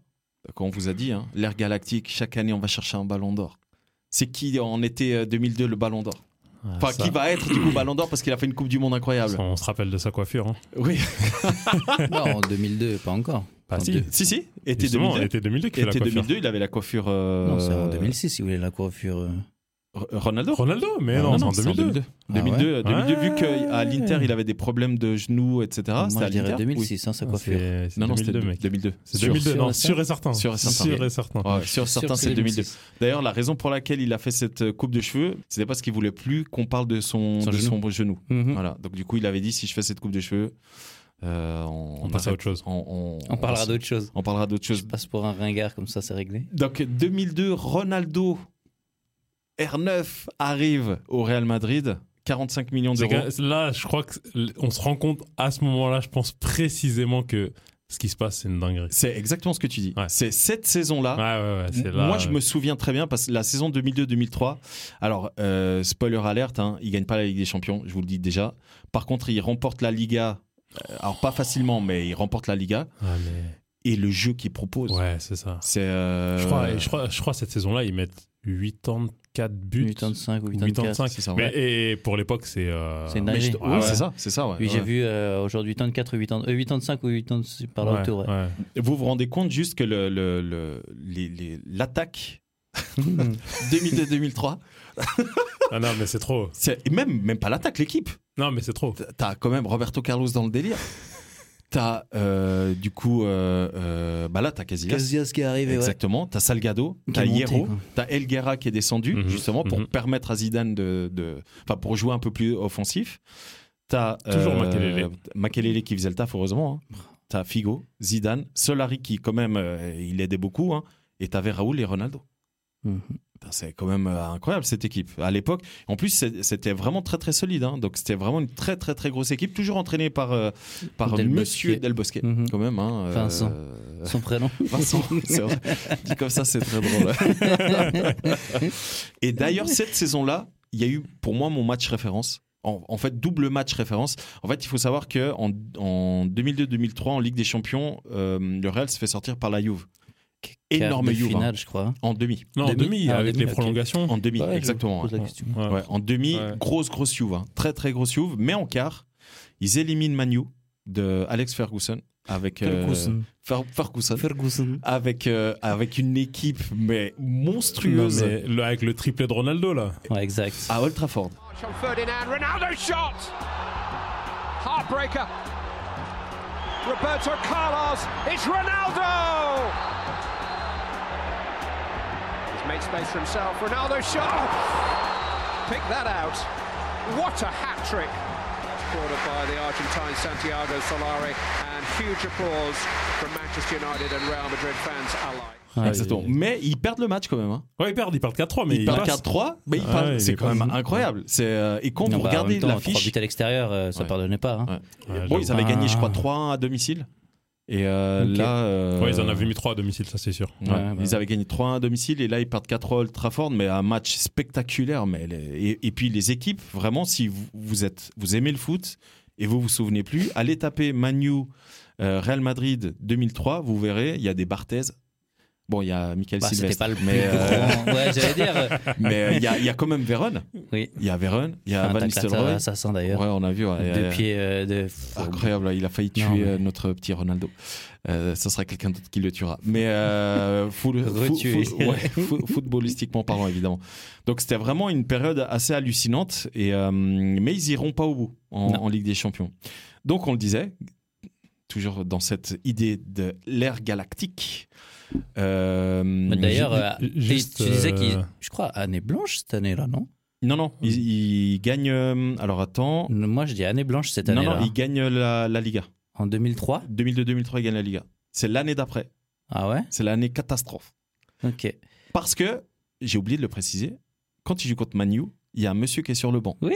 quand on vous a dit, hein, l'ère galactique, chaque année, on va chercher un ballon d'or. C'est qui en été 2002 le ballon d'or? Enfin, qui va être du coup Ballon d'Or parce qu'il a fait une Coupe du Monde incroyable. on se rappelle de sa coiffure. Hein. Oui. non, en 202002, pas encore. Pas si. si, si, Été 2002. Été 2002 qui fait la coiffure. 2002, il avait la coiffure. Euh... Non, c'est en 2006 il voulait la coiffure. Euh... Ronaldo Ronaldo, mais ah, non, c'est en 2002. 2002, 2002, vu qu'à l'Inter, il avait des problèmes de genoux, etc. Moi, je dirais 2006, hein, sa coiffure. Non, non, c'était 2002. C'est 2002, non, sûr et certain. Sûr et certain. Sûr et certain. Sûr et certain, c'est 2002. D'ailleurs, la raison pour laquelle il a fait cette coupe de cheveux, c'était parce qu'il voulait plus qu'on parle de son genou. Mhm. Voilà. Donc, du coup, il avait dit si je fais cette coupe de cheveux, euh, on, on passe à autre chose. On, on parlera d'autre chose. On parlera d'autre chose. Je passe pour un ringard, comme ça, c'est réglé. Donc, 2002, Ronaldo R9 arrive au Real Madrid. 45 millions d'euros. Là, je crois qu'on se rend compte à ce moment-là, je pense précisément que ce qui se passe, c'est une dinguerie. C'est exactement ce que tu dis. C'est cette saison-là. Ouais, ouais, moi, je me souviens très bien parce que la saison 2002-2003. Alors, euh, spoiler alerte, hein, il gagne pas la Ligue des Champions, je vous le dis déjà. Par contre, il remporte la Liga. Euh, alors pas facilement, mais il remporte la Liga. Et le jeu qu'il propose. Ouais, c'est ça. C'est. Euh, je crois, je crois, je crois cette saison-là, ils mettent 84 buts. 85 ou 84. c'est ça. Mais, et pour l'époque, c'est. Euh... C'est une dinguerie. Oui, c'est ça, c'est ça. Ouais. Oui, j'ai vu euh, aujourd'hui 84 ou 80, 85 ou 86 par là autour. Ouais. Vous vous rendez compte juste que l'attaque le, le, l'attaque 2002-2003 ah non, mais c'est trop. Même, même pas l'attaque, l'équipe. Non, mais c'est trop. T'as quand même Roberto Carlos dans le délire. T'as euh, du coup, euh, euh, bah là, t'as Casillas. Casillas qui est arrivé. Exactement. T'as Salgado, t'as Hierro, t'as Elguera qui est descendu, mhm. justement, pour mhm. permettre à Zidane de. Enfin, pour jouer un peu plus offensif. T'as. Toujours Makelele. Makelele qui faisait le taf, heureusement. Hein. T'as Figo, Zidane, Solari qui, quand même, il aidait beaucoup. Hein. Et t'avais Raoul et Ronaldo. Mhm. C'est quand même euh, incroyable cette équipe. À l'époque, en plus, c'était vraiment très très solide. Hein. Donc c'était vraiment une très très très grosse équipe, toujours entraînée par euh, par Del Monsieur Del Bosque, mhm. quand même. Hein, euh, Vincent, son prénom. Vincent, dit comme ça, c'est très drôle. Et d'ailleurs, cette saison-là, il y a eu pour moi mon match référence. En, fait, double match référence. En fait, il faut savoir que en, en 2002-2003, en Ligue des Champions, le Real se fait sortir par la Juve énorme Juve. Finale, hein. je crois. En demi. Non, en demi, ah, avec les prolongations. En demi, exactement. Ouais. en demi, grosse, grosse Juve. Hein. Très, très grosse Juve. Mais en quart, ils éliminent Manu de Alex Ferguson avec euh, Ferguson. Ferguson. avec euh, avec une équipe mais monstrueuse mais le, avec le triplé de Ronaldo là ouais exact à Old Trafford Ronaldo shot heartbreaker Roberto Carlos it's Ronaldo Make space for himself. Ronaldo shot. Oh! Pick that out. What a hat trick. Scored by the Argentine Santiago Solari. And huge applause from Manchester United and Real Madrid fans alike. Ah, Exactement. Mais ils perdent le match quand même. Hein. Ouais, ils perdent, ils perdent 4-3, mais ils, ils perdent 4-3, mais ils ah, c'est quand même incroyable. C'est euh, et quand non, vous bah, regardez l'affiche, 3 buts à l'extérieur, euh, ça ouais. pardonnait pas. Hein. Ouais. bon, ils avaient gagné, je crois, 3 à domicile. Et euh, là. Euh, ouais, ils en avaient mis 3 à domicile, ça c'est sûr. Ouais, bah ils avaient gagné 3 à domicile et là ils perdent 4 à Old Trafford, mais un match spectaculaire. Mais et, et, puis les équipes, vraiment, si vous, vous, êtes, vous aimez le foot et vous vous souvenez plus, allez taper Manu euh, Real Madrid 2003, vous verrez, il y a des Barthez Bon, il y a Michael bah, Sylvestre. pas le mais euh... ouais, j'allais dire. mais euh, il y, a, y, a, quand même Véron. Oui. Il y a Véron, il y a Van Nistelrooy. assassin d'ailleurs. Ouais, on a vu. Ouais, Deux pieds euh, de. Incroyable, il a failli tuer non, mais... Euh, notre petit Ronaldo. Euh, ce sera quelqu'un d'autre qui le tuera. Mais euh, foot, foot, footballistiquement parlant, évidemment. Donc c'était vraiment une période assez hallucinante. Et, mais ils iront pas au bout en, en Ligue des Champions. Donc on le disait, toujours dans cette idée de l'ère galactique. Euh, D'ailleurs, euh, tu disais qu'il, euh, je crois, année blanche cette année-là, non? Non, non, il, gagne. alors attends. Moi, je dis année blanche cette année-là. Non, non, il gagne la, la Liga. En 2003 2002-2003, il gagne la Liga. C'est l'année d'après. Ah ouais? C'est l'année catastrophe. Ok. Parce que, j'ai oublié de le préciser, quand il joue contre Manu, il y a un monsieur qui est sur le banc. Oui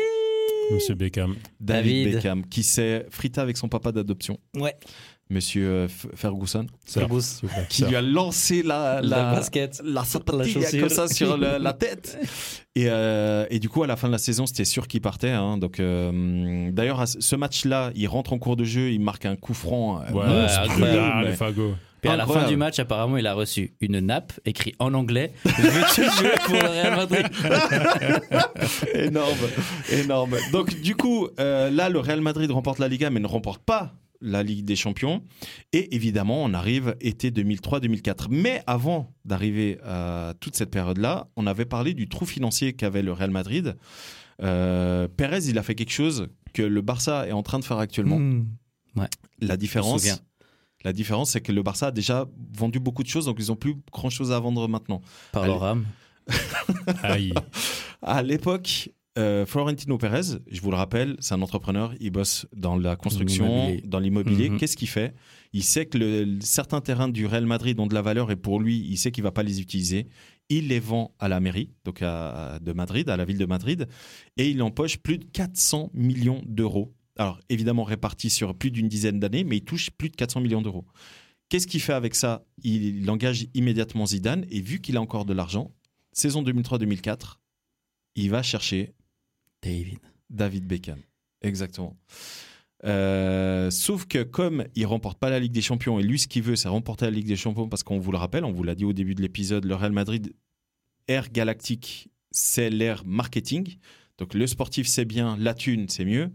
Monsieur Beckham. David, Beckham, qui s'est frité avec son papa d'adoption. Ouais. Monsieur euh, Ferguson, Ferguson qui lui a lancé la, la, basket, la comme ça sur la tête. Et, euh, et, du coup, à la fin de la saison, c'était sûr qu'il partait. Hein. Donc, euh, d'ailleurs, ce match-là, il rentre en cours de jeu, il marque un coup franc. Ouais, incroyable. Puis à la fin du match, apparemment, il a reçu une nappe écrite en anglais Veux-tu jouer pour le Real Madrid Énorme, énorme. Donc, du coup, là, le Real Madrid remporte la Liga, mais ne remporte pas la Ligue des Champions. Et évidemment, on arrive été 2003-2004. Mais avant d'arriver à toute cette période-là, on avait parlé du trou financier qu'avait le Real Madrid. Euh, Pérez, il a fait quelque chose que le Barça est en train de faire actuellement. Ouais. La différence, la différence, c'est que le Barça a déjà vendu beaucoup de choses, donc ils n'ont plus grand-chose à vendre maintenant. Par leur âme. à l'époque, euh, Florentino Pérez, je vous le rappelle, c'est un entrepreneur, il bosse dans la construction, dans l'immobilier. Mhm. Qu'est-ce qu'il fait? Il sait que certains terrains du Real Madrid ont de la valeur et pour lui, il sait qu'il va pas les utiliser. Il les vend à la mairie, donc à, de Madrid, à la ville de Madrid, et il empoche plus de 400 millions d'euros. Alors évidemment répartis sur plus d'une dizaine d'années, mais il touche plus de 400 millions d'euros. Qu'est-ce qu'il fait avec ça? Il engage immédiatement Zidane et vu qu'il a encore de l'argent, saison 2003-2004, il va chercher David. David Beckham, exactement. Euh, sauf que comme il remporte pas la Ligue des Champions et lui ce qu'il veut c'est remporter la Ligue des Champions parce qu'on vous le rappelle, on vous l'a dit au début de l'épisode, le Real Madrid air galactique c'est l'ère marketing. Donc le sportif c'est bien, la thune c'est mieux.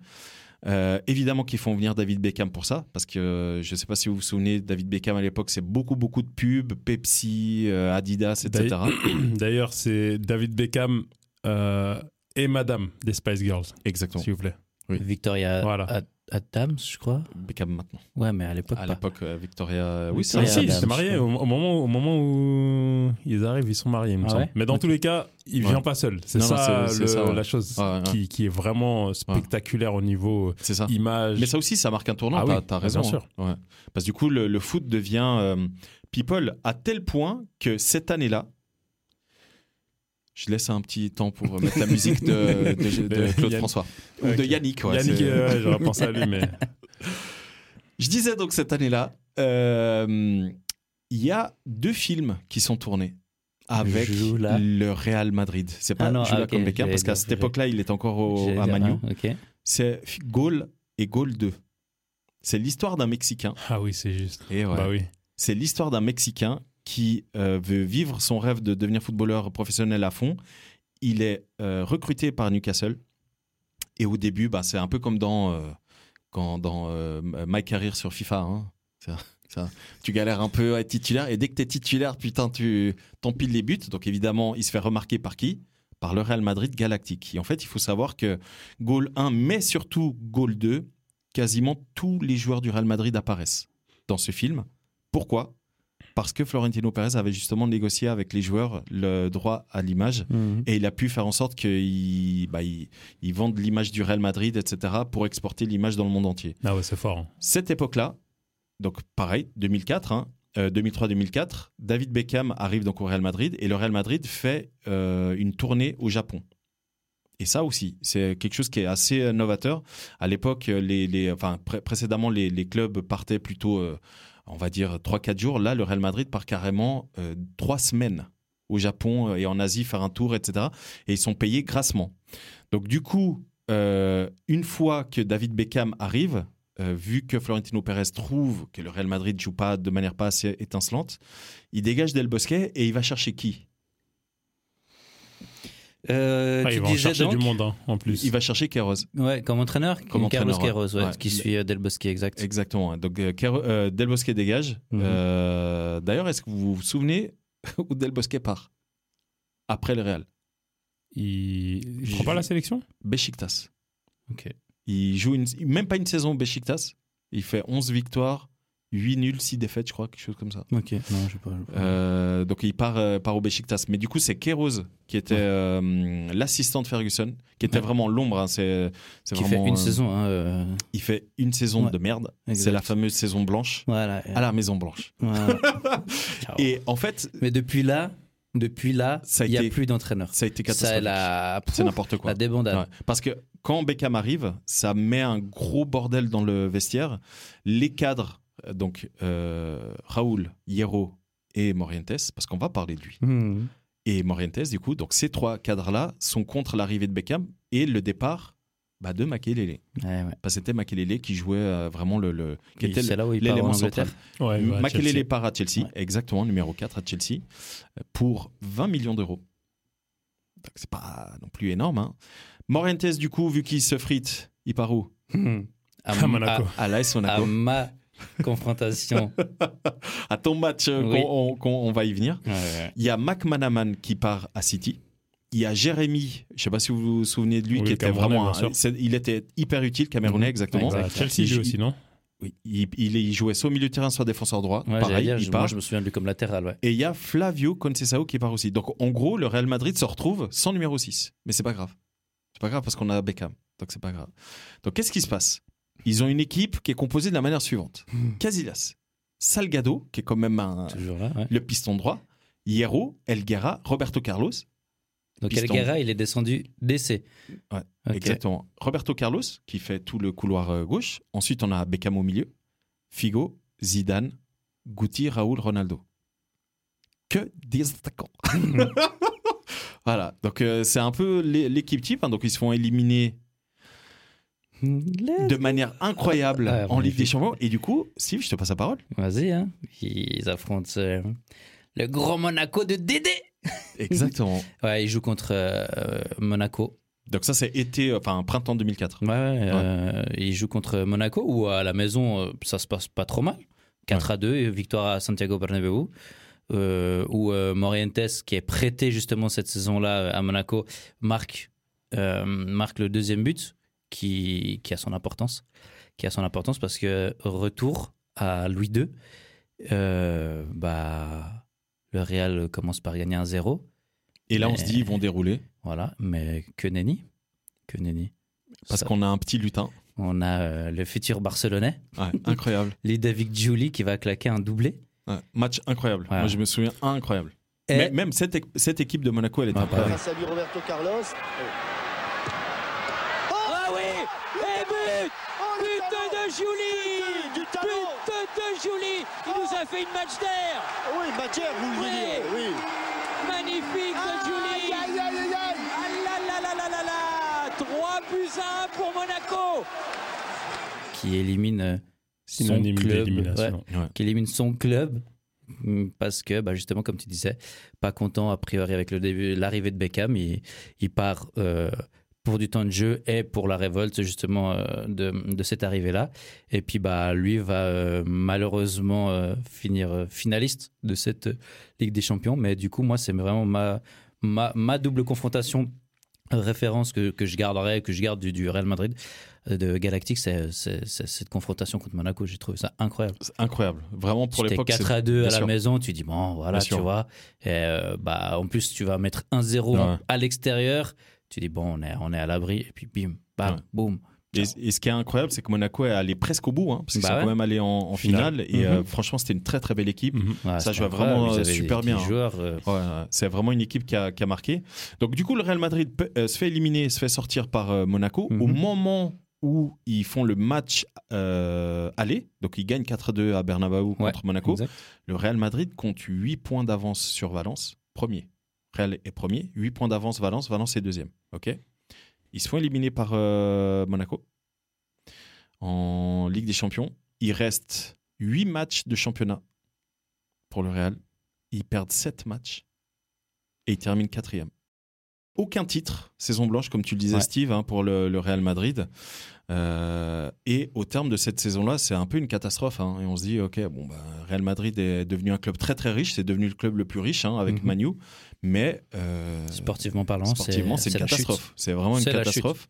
Euh, évidemment qu'ils font venir David Beckham pour ça, parce que je ne sais pas si vous vous souvenez, David Beckham à l'époque, c'est beaucoup, beaucoup de pubs, Pepsi, euh, Adidas, etc. D'ailleurs, c'est David Beckham et Madame des Spice Girls. Exactement. S'il vous plaît. Victoria voilà. Adams, je crois. Beckham maintenant. Ouais, mais à l'époque. À l'époque, euh, Victoria. Oui, c'est Si, c'est marié. Au, moment, au moment où ils arrivent, ils sont mariés, il me ah Mais dans tous les cas, il ne vient pas seul. C'est ça, la chose qui, qui, est vraiment spectaculaire au niveau image. Mais ça aussi, ça marque un tournant. Ah t'as as raison. Bien sûr. Hein. Parce que du coup, le, foot devient euh, people à tel point que cette année-là, je laisse un petit temps pour mettre la musique de, Claude François. Ou de Yannick. Yannick, j'aurais pensé à lui, mais. Je disais donc cette année-là, euh, il y a deux films qui sont tournés avec le Real Madrid. C'est pas ah ah, comme Beckham, parce qu'à cette époque-là, il est encore au, à Manu. Ah, c'est Gaulle et Gaulle 2. C'est l'histoire d'un Mexicain. Ah oui, c'est juste. Et bah oui. C'est l'histoire d'un Mexicain qui euh, veut vivre son rêve de devenir footballeur professionnel à fond. Il est euh, recruté par Newcastle. Et au début, bah, c'est un peu comme dans, euh, quand, dans My Career sur FIFA. Hein. Tu galères un peu à être titulaire. Et dès que tu es titulaire, putain, tu t'empiles les buts. Donc évidemment, il se fait remarquer par qui? Par le Real Madrid Galactique. Et en fait, il faut savoir que goal 1, mais surtout goal 2, quasiment tous les joueurs du Real Madrid apparaissent dans ce film. Pourquoi? Parce que Florentino Pérez avait justement négocié avec les joueurs le droit à l'image mhm. et il a pu faire en sorte qu'ils bah, vendent l'image du Real Madrid, etc., pour exporter l'image dans le monde entier. Ah ouais, c'est fort. Hein. Cette époque-là, donc pareil, 2004, 2003-2004, hein, euh, David Beckham arrive donc au Real Madrid et le Real Madrid fait euh, une tournée au Japon. Et ça aussi, c'est quelque chose qui est assez novateur. À l'époque, les, enfin, précédemment, les, clubs partaient plutôt euh, on va dire 3-4 jours. Là, le Real Madrid part carrément euh, trois 3 semaines au Japon euh, et en Asie faire un tour, etc. Et ils sont payés grassement. Donc du coup, euh, une fois que David Beckham arrive, vu que Florentino Pérez trouve que le Real Madrid joue pas de manière pas assez étincelante, il dégage Del Bosque et il va chercher qui? Euh, ah, il va chercher du monde hein, en plus. Il va chercher Queiroz. Ouais, comme entraîneur, comme Carlos Queiroz, ouais, qui suit euh, Del Bosque, exact. Exactement. Donc euh, Del Bosque dégage. Mhm. D'ailleurs, est-ce que vous vous souvenez où Del Bosque part après le Real? Il ne prend pas la sélection? Besiktas. Ok. Il joue une... même pas une saison au Besiktas. Il fait 11 victoires, 8 nuls, 6 défaites, je crois, quelque chose comme ça. Ok, non, je sais pas. Euh, donc il part, euh, part au Besiktas. Mais du coup, c'est Keros qui était euh, l'assistant de Ferguson, qui était vraiment l'ombre. Hein, c'est, qui fait une saison. Hein, il fait une saison de merde. C'est la fameuse saison blanche. Voilà. À la Maison Blanche. Et en fait. Mais depuis là. Depuis là, il n'y a plus d'entraîneur. Ça a été catastrophique. C'est n'importe quoi. La débandade. Parce que quand Beckham arrive, ça met un gros bordel dans le vestiaire. Les cadres donc Raoul, Hierro et Morientes, parce qu'on va parler de lui. Hmm. Et Morientes, du coup, donc ces trois cadres-là sont contre l'arrivée de Beckham et le départ bah, de Makelele. Ouais, c'était Makelele qui jouait euh, vraiment le, le qui était l'élément central. Ouais, Makelele part à Chelsea, exactement, numéro 4 à Chelsea, pour 20 millions d'euros. Donc c'est pas non plus énorme. Hein. Morientes, du coup, vu qu'il se frite, il part où? Hmm. à, Monaco. À, l'AS Monaco. À ma confrontation. à ton match, euh, qu'on on, va y venir. Il y a Mac Manaman qui part à City. Il y a Jérémy, je ne sais pas si vous vous souvenez de lui, qui était vraiment. il était hyper utile, Camerounais, mhm. exactement. Chelsea joue aussi, non oui, il, il, jouait soit au milieu de terrain, soit défenseur droit. Pareil, il part. Moi, je me souviens de lui comme latéral. Et il y a Flavio Conceição qui part aussi. Donc, en gros, le Real Madrid se retrouve sans numéro 6. Mais c'est pas grave. C'est pas grave parce qu'on a Beckham. Donc, c'est pas grave. Donc, qu'est-ce qui se passe? Ils ont une équipe qui est composée de la manière suivante hmm. Casillas, Salgado, qui est quand même un, le piston droit, Hierro, Elguera, Roberto Carlos, donc Elguera, il est descendu DC. Ouais, exactement. Roberto Carlos, qui fait tout le couloir euh, gauche. Ensuite, on a Beckham au milieu. Figo, Zidane, Guti, Raoul, Ronaldo. Que des attaquants. voilà. Donc, euh, c'est un peu l'équipe type. Hein. Donc, ils se font éliminer de manière incroyable en Ligue des Champions. Et du coup, Steve, je te passe la parole. Vas-y. Hein. Ils affrontent euh, le grand Monaco de Dédé. Exactement. ouais, il joue contre euh, Monaco. Donc ça c'est été, enfin printemps 2004. Ouais, euh, il joue contre Monaco où à la maison ça se passe pas trop mal. 4 à 2, victoire à Santiago Bernabéu. où Morientes, qui est prêté justement cette saison-là à Monaco, marque, marque le deuxième but qui, qui a son importance. Qui a son importance parce que retour à Louis II, bah le Real commence par gagner un 0. Et là, on se dit, ils vont dérouler. Voilà, mais que nenni. Que nenni. Parce qu'on a un petit lutin. On a euh, le futur Barcelonais. incroyable. Les David Julie qui va claquer un doublé. match incroyable. Moi, je me souviens, incroyable. Mais même cette, cette, équipe de Monaco, elle est incroyable. Grâce à Roberto Carlos. Oh ah oui Et but oh, But de Julie Du talent. De Julie. Il nous a fait une match d'air. Oui, match d'air, vous voulez dire, oui. Magnifique de Julie. Aïe, aïe, aïe, aïe. Ah là là là là là 3 buts à 1 pour Monaco. Qui élimine euh, son club. Qui élimine son club. Parce que bah justement comme tu disais pas content a priori avec le début l'arrivée de Beckham. Il, il part euh, pour du temps de jeu et pour la révolte justement euh, de, de cette arrivée-là. Et puis bah lui va euh, malheureusement euh, finir finaliste de cette Ligue des Champions. Mais du coup moi c'est vraiment ma, ma, ma double confrontation référence que, que, je garderai, que je garde du, du Real Madrid de Galactique, c'est cette confrontation contre Monaco. J'ai trouvé ça incroyable. Incroyable. Vraiment pour l'époque. 4 à 2 à la maison, tu dis bon, voilà, tu vois. Et, bah, en plus, tu vas mettre 1-0 à l'extérieur tu dis, bon, on est, on est à l'abri, et puis bim, bam, boum. Et, ce qui est incroyable, c'est que Monaco est allé presque au bout, hein, parce qu'ils bah sont quand même allés en, finale. Et euh, mhm. franchement, c'était une très très belle équipe. Mhm. ça jouait vraiment euh, super bien. Hein. Euh. c'est vraiment une équipe qui a, qui a, marqué. Donc du coup, le Real Madrid se fait éliminer, se fait sortir par Monaco. Au mhm. moment où ils font le match aller, donc ils gagnent 4-2 à Bernabeu contre Monaco, le Real Madrid compte 8 points d'avance sur Valence, premier. Real est premier, 8 points d'avance Valence, Valence est deuxième. Ok Ils se font éliminer par euh, Monaco en Ligue des Champions. Il reste 8 matchs de championnat pour le Real. Ils perdent 7 matchs et ils terminent quatrième. Aucun titre, saison blanche, comme tu le disais, Steve, hein, pour le, Real Madrid. Euh, et au terme de cette saison-là, c'est un peu une catastrophe. Hein. et on se dit, OK, bon, bah, Real Madrid est devenu un club très très riche. C'est devenu le club le plus riche hein, avec mhm. Manu. Mais euh, sportivement parlant, c'est une catastrophe. C'est vraiment une catastrophe.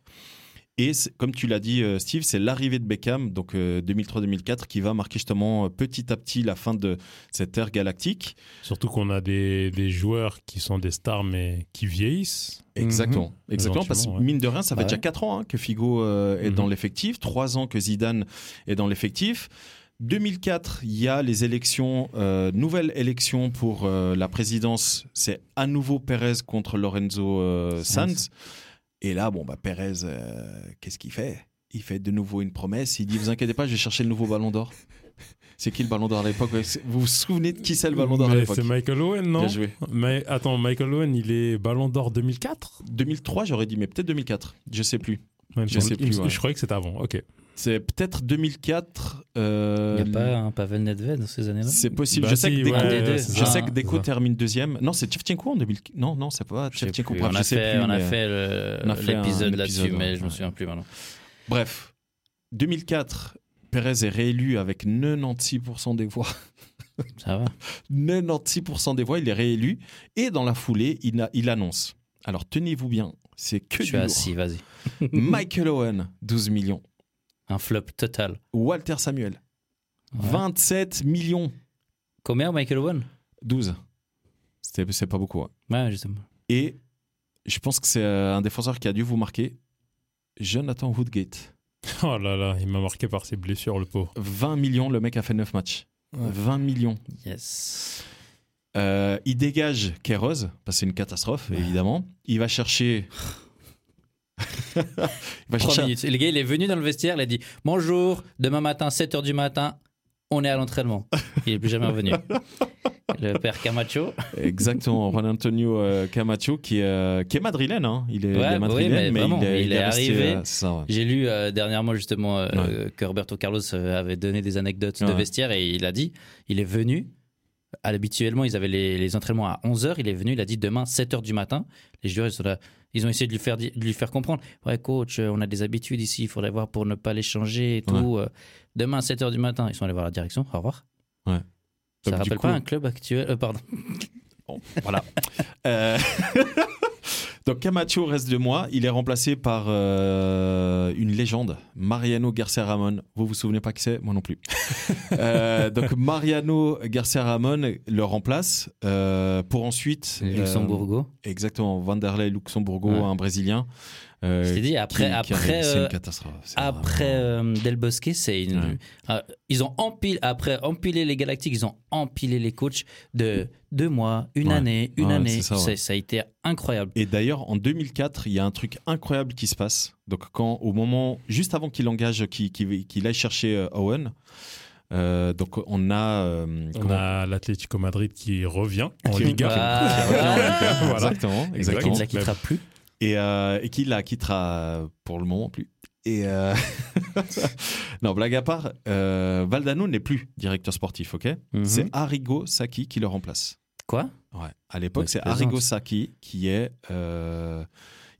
Et comme tu l'as dit, euh, Steve, c'est l'arrivée de Beckham, donc 2003-2004, euh, qui va marquer justement petit à petit la fin de cette ère galactique. Surtout qu'on a des, des, joueurs qui sont des stars, mais qui vieillissent. Exactement, mhm. exactement parce que mine de rien, ça fait déjà 4 ans hein, que Figo est mhm. dans l'effectif, 3 ans que Zidane est dans l'effectif. 2004, il y a les élections, euh, nouvelle élection pour euh, la présidence. C'est à nouveau Pérez contre Lorenzo euh, Sanz. Et là, bon, bah, Pérez, qu'est-ce qu'il fait? Il fait de nouveau une promesse. Il dit Vous inquiétez pas, je vais chercher le nouveau ballon d'or. C'est qui le ballon d'or à l'époque? Vous vous souvenez de qui c'est le ballon d'or à l'époque? C'est Michael Owen, non? Bien joué. Mais attends, Michael Owen, il est ballon d'or 2004 2003, j'aurais dit, mais peut-être 2004. Je sais plus. je sais plus. Je croyais que c'était avant. Ok. C'est peut-être 2004. Euh... Il n'y a pas un Pavel Nedved dans ces années-là C'est possible. je, sais que Deco, je sais que Deco termine deuxième. Non, c'est Tchevchenko en 2000. Non, non, c'est pas Tchevchenko. On, a fait, on a fait l'épisode là-dessus, mais je me souviens plus maintenant. Bref, 2004, Pérez est réélu avec 96% des voix. Ça va. 96% des voix, il est réélu. Et dans la foulée, il, a, il annonce. Alors tenez-vous bien, c'est que Je suis assis, vas-y. Michael Owen, 12 millions. Un flop total. Walter Samuel, 27 millions. Combien Michael Owen? 12. C'est pas beaucoup. Ouais, justement. Et je pense que c'est euh, un défenseur qui a dû vous marquer. Jonathan Woodgate. Oh là là, il m'a marqué par ses blessures, le pauvre. 20 millions, le mec a fait 9 matchs. 20 millions. Yes. Euh, il dégage Kéros, parce que c'est une catastrophe, évidemment. Il va chercher il va chercher... Le gars, il est venu dans le vestiaire, il a dit Bonjour, demain matin, 7h du matin, on est à l'entraînement. Il n'est plus jamais revenu. le père Camacho. Exactement, Juan Antonio euh, Camacho, qui, euh, qui est madrilène. Hein. Il est, ouais, madrilène, mais, il, est, arrivé. J'ai lu euh, dernièrement justement que Roberto Carlos avait donné des anecdotes de vestiaire et il a dit il est venu. Habituellement, ils avaient les, les entraînements à 11h. Il est venu, il a dit demain, 7h du matin. Les joueurs, ils sont là. Ils ont essayé de lui faire, de lui faire comprendre. Ouais, coach, on a des habitudes ici, il faudrait voir pour ne pas les changer et tout. Euh, demain, 7h du matin, ils sont allés voir la direction. Au revoir. Ouais. Ça ne rappelle pas un club actuel. Euh, pardon. Bon, voilà. euh... Donc Camacho reste de moi. Il est remplacé par euh, une légende, Mariano Garcia Ramon. Vous vous souvenez pas qui c'est? Moi non plus. euh, donc Mariano Garcia Ramon le remplace euh, pour ensuite. Luxembourgo. exactement, Vanderlei Luxembourgo, un Brésilien. Euh, je t'ai dit, après, après, c'est une euh, catastrophe. Après euh, Del Bosque, c'est une. ils ont empilé, après empilé les Galactiques, ils ont empilé les coachs de deux mois, une année, une année. Ça, ça, a été incroyable. Et d'ailleurs, en 2004, il y a un truc incroyable qui se passe. Donc, quand, au moment, juste avant qu'il engage, qu'il aille chercher Owen. donc on a on a l'Atlético Madrid qui revient en Liga, qui revient en Liga. voilà. exactement, exactement. Qui ne la quittera plus et, euh, et qui la quittera pour le moment plus. Et euh... non, blague à part, euh, Valdano n'est plus directeur sportif, ok? Mhm. C'est Arrigo Sacchi qui le remplace. Quoi? Ouais. À l'époque, c'est Arrigo Sacchi qui est. Euh,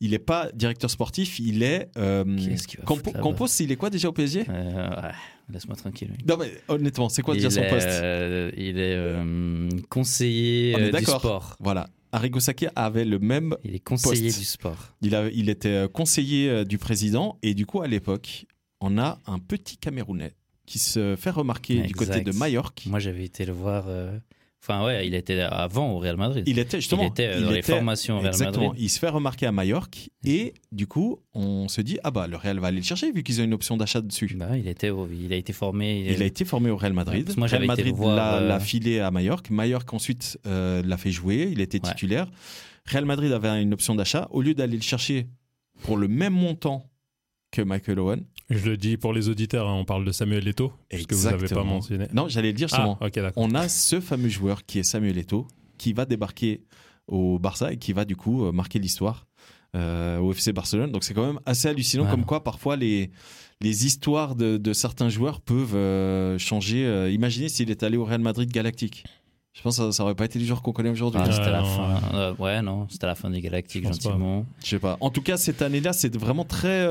il n'est pas directeur sportif, il est. Euh, Campo, Campos, il est quoi déjà au PSG ouais, Laisse-moi tranquille. Non, mais honnêtement, c'est quoi déjà son poste? Il est conseiller du sport. Voilà. Arrigo Sacchi avait le même. Il est conseiller du sport. Il, a, il était euh, conseiller euh, du président et du coup à l'époque, on a un petit Camerounais qui se fait remarquer du côté de Majorque. Moi j'avais été le voir. Euh, Enfin, ouais, il était avant au Real Madrid. Il était justement. Il était euh, dans les formations au Real exactement, Il se fait remarquer à Majorque et du coup, on se dit ah bah le Real va aller le chercher vu qu'ils ont une option d'achat dessus. Bah, il était, il a été formé. Il, a été formé au Real Madrid. moi, Real Madrid l'a euh, filé à Majorque. Majorque ensuite euh, l'a fait jouer. Il était titulaire. Real Madrid avait une option d'achat. Au lieu d'aller le chercher pour le même montant que Michael Owen, je le dis pour les auditeurs, hein, on parle de Samuel Eto'o, que vous n'avez pas mentionné. Non, j'allais le dire justement. Ah, on a ce fameux joueur qui est Samuel Eto'o, qui va débarquer au Barça et qui va du coup euh, marquer l'histoire euh, au FC Barcelone. Donc c'est quand même assez hallucinant comme quoi parfois les, les histoires de, certains joueurs peuvent euh, changer. imaginez s'il est allé au Real Madrid Galactique. Je pense que ça, n'aurait pas été le joueur qu'on connaît aujourd'hui. Ah, c'était la fin. ouais, non, c'était la fin des Galactiques, gentiment. Je sais pas. En tout cas, cette année-là, c'est vraiment très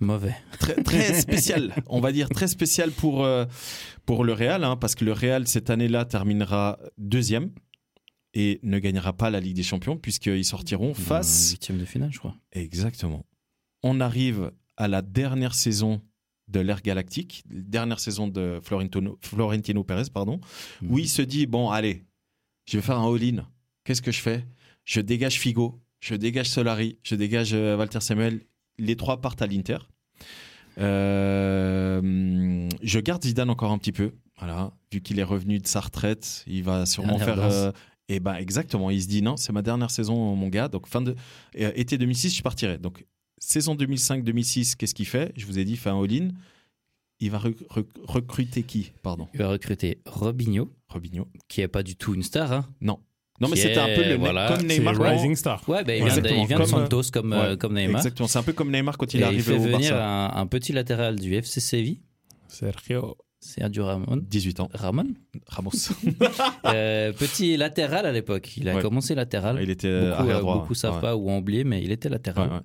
Mauvais. Très, très spécial, on va dire très spécial pour, euh, pour le Real, hein, parce que le Real, cette année-là, terminera deuxième et ne gagnera pas la Ligue des Champions, puisqu'ils sortiront face. Huitième de finale, je crois. Exactement. On arrive à la dernière saison de l'ère galactique, dernière saison de Florentino, Florentino Pérez, pardon, où il se dit bon, allez, je vais faire un all-in. Qu'est-ce que je fais? Je dégage Figo, je dégage Solari, je dégage euh, Walter Samuel les trois partent à l'Inter. Euh, je garde Zidane encore un petit peu. Voilà, vu qu'il est revenu de sa retraite, il va sûrement faire. Euh, et ben exactement, il se dit non, c'est ma dernière saison, mon gars. Donc fin de euh, été 2006, je partirai. Donc saison 2005-2006, qu'est-ce qu'il fait? Je vous ai dit, il fait un all-in. il va recruter qui? Pardon. Il va recruter Robinho. Robinho. Qui est pas du tout une star. Hein. Non. Non, mais c'était un peu le voilà, comme Neymar. Rising Star. Ouais, bah, il, vient de, il, vient de, Santos comme, euh, comme Neymar. Exactement, c'est un peu comme Neymar quand il est arrivé au Barça. Il fait venir un, un, petit latéral du FC Séville. Sergio. Sergio Ramon. 18 ans. Ramon Ramos. euh, petit latéral à l'époque. Il a ouais. commencé latéral. Il était beaucoup, arrière droit. Beaucoup savent ouais. pas ou ont oublié, mais il était latéral.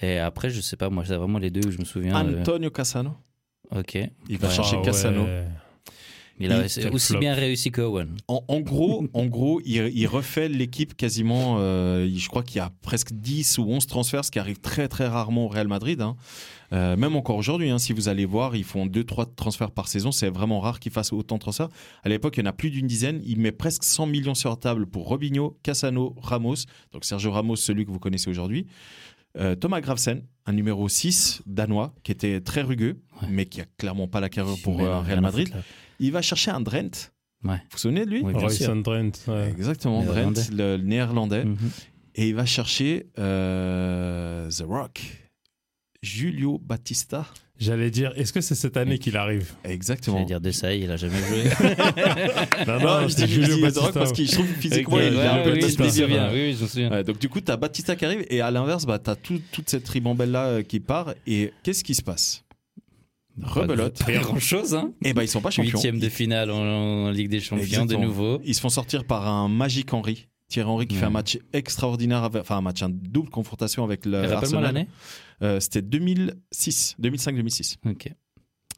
Et après, je sais pas, moi, c'est vraiment les deux où je me souviens. Antonio Cassano. Ok. Il va chercher Cassano. Il a aussi bien réussi qu'Owen. En, en, gros, en gros il, il refait l'équipe quasiment. Euh, je crois qu'il y a presque 10 ou 11 transferts, ce qui arrive très très rarement au Real Madrid. Hein. Euh, même encore aujourd'hui, hein, si vous allez voir, ils font 2-3 transferts par saison. C'est vraiment rare qu'ils fassent autant de transferts. À l'époque, il y en a plus d'une dizaine. Il met presque 100 millions sur la table pour Robinho, Cassano, Ramos. Donc Sergio Ramos, celui que vous connaissez aujourd'hui. Euh, Thomas Gravesen, un numéro 6 danois, qui était très rugueux, ouais. mais qui a clairement pas la carrière pour euh, Real Madrid. Il va chercher un Drent. Ouais. Vous vous souvenez de lui? Oui, Drent. Ouais. Exactement, Drent, le, le néerlandais. Mm -hmm. Et il va chercher euh, The Rock, Julio Batista. J'allais dire, est-ce que c'est cette année qu'il arrive Exactement. J'allais dire Dessay, il a jamais joué. non, non, non je dis Julio Batista parce qu'il trouve physiquement il a un peu oui, de je me souviens, oui, je me souviens. Ouais, donc du coup, tu as Batista qui arrive et à l'inverse, bah, tu as tout, toute cette ribambelle là qui part et qu'est-ce qui se passe? Rebelote. Pas grand chose, hein. Et ben ils sont pas champions. Huitième de finale en, en Ligue des Champions Exactement. de nouveau. Ils se font sortir par un Magic Henry. Thierry Henry qui ouais. fait un match extraordinaire, avec, enfin un match, une double confrontation avec le Arsenal. l'année euh, C'était 2006, 2005-2006. Ok.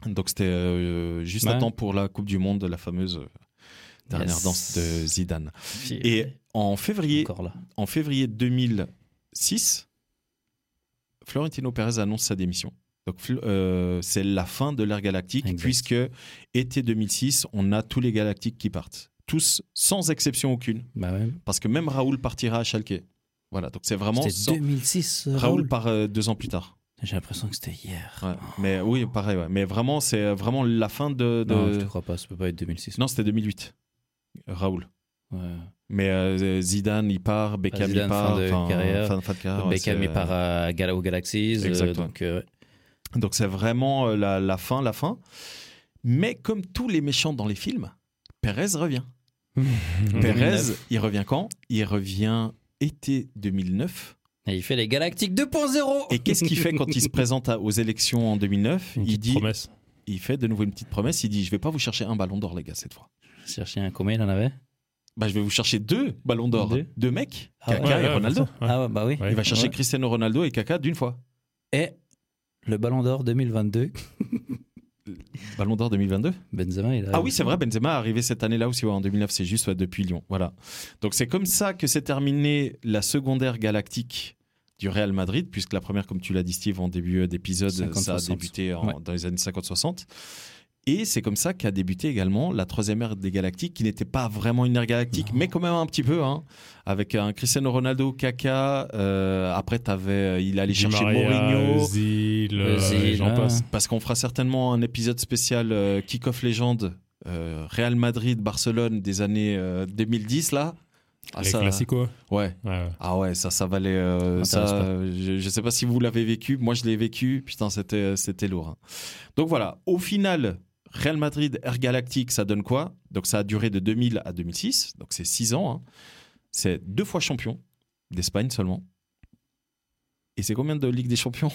Donc c'était euh, juste ouais. à temps pour la Coupe du Monde, la fameuse dernière yes. danse de Zidane. Et en février, en février 2006, Florentino Pérez annonce sa démission. Donc euh, c'est la fin de l'ère galactique exact. puisque été 2006, on a tous les galactiques qui partent, tous sans exception aucune. Bah ouais. Parce que même Raoul partira à Schalke. Voilà, donc c'est vraiment C'était 2006 Raoul, Raoul part euh, deux ans plus tard. J'ai l'impression que c'était hier. Ouais, mais oui, pareil. Ouais. Mais vraiment, c'est vraiment la fin de, de... Non, je ne crois pas. Ça peut pas être 2006. Non, c'était 2008. Raoul. Ouais. Mais euh, Zidane, il part, Beckham, Zidane, il part. Fin de carrière. Fin, fin de carrière Beckham, il part à Gal aux Galaxies. Exactement. donc, euh, donc c'est vraiment la, la, fin, la fin. Mais comme tous les méchants dans les films, Perez revient. Perez, il revient quand? Il revient été 2009. Et il fait les Galactiques 2.0 Et qu'est-ce qu'il fait quand il se présente à, aux élections en 2009 Une Il dit promesse. Il fait de nouveau une petite promesse. Il dit Je vais pas vous chercher un ballon d'or, les gars, cette fois. Chercher un combien il en avait? Bah, je vais vous chercher deux ballons d'or. Deux, deux mecs, ah Kaka ouais, et Ronaldo. Ouais. Ah bah oui. Il va chercher ouais. Cristiano Ronaldo et Kaka d'une fois. Et le ballon d'or 2022 Ballon d'or 2022 Benzema, il a Ah oui, c'est vrai, Benzema est arrivé cette année-là aussi, ouais, en 2009, c'est juste ouais, depuis Lyon. Voilà. Donc c'est comme ça que s'est terminée la secondaire galactique du Real Madrid, puisque la première, comme tu l'as dit, Steve, en début d'épisode, ça a débuté en, ouais. dans les années 50-60. Et c'est comme ça qu'a débuté également la troisième ère des Galactiques, qui n'était pas vraiment une ère galactique, non. mais quand même un petit peu, hein, avec un Cristiano Ronaldo, Kaka. Euh, après, avais, il allait chercher Maria, Mourinho, Zil, euh, j'en passe. Parce qu'on fera certainement un épisode spécial euh, Kick-Off Légende, euh, Real Madrid, Barcelone des années 2010 là. Ah, les ça, classicos ouais. ouais. Ah ouais, ça, ça valait. Euh, ça, je, je sais pas si vous l'avez vécu. Moi, je l'ai vécu. Putain, c'était, c'était lourd. Hein. Donc voilà. Au final, Real Madrid, Air Galactique, ça donne quoi? Donc ça a duré de 2000 à 2006. Donc c'est 6 ans. Hein. C'est deux fois champion d'Espagne seulement. Et c'est combien de Ligue des Champions?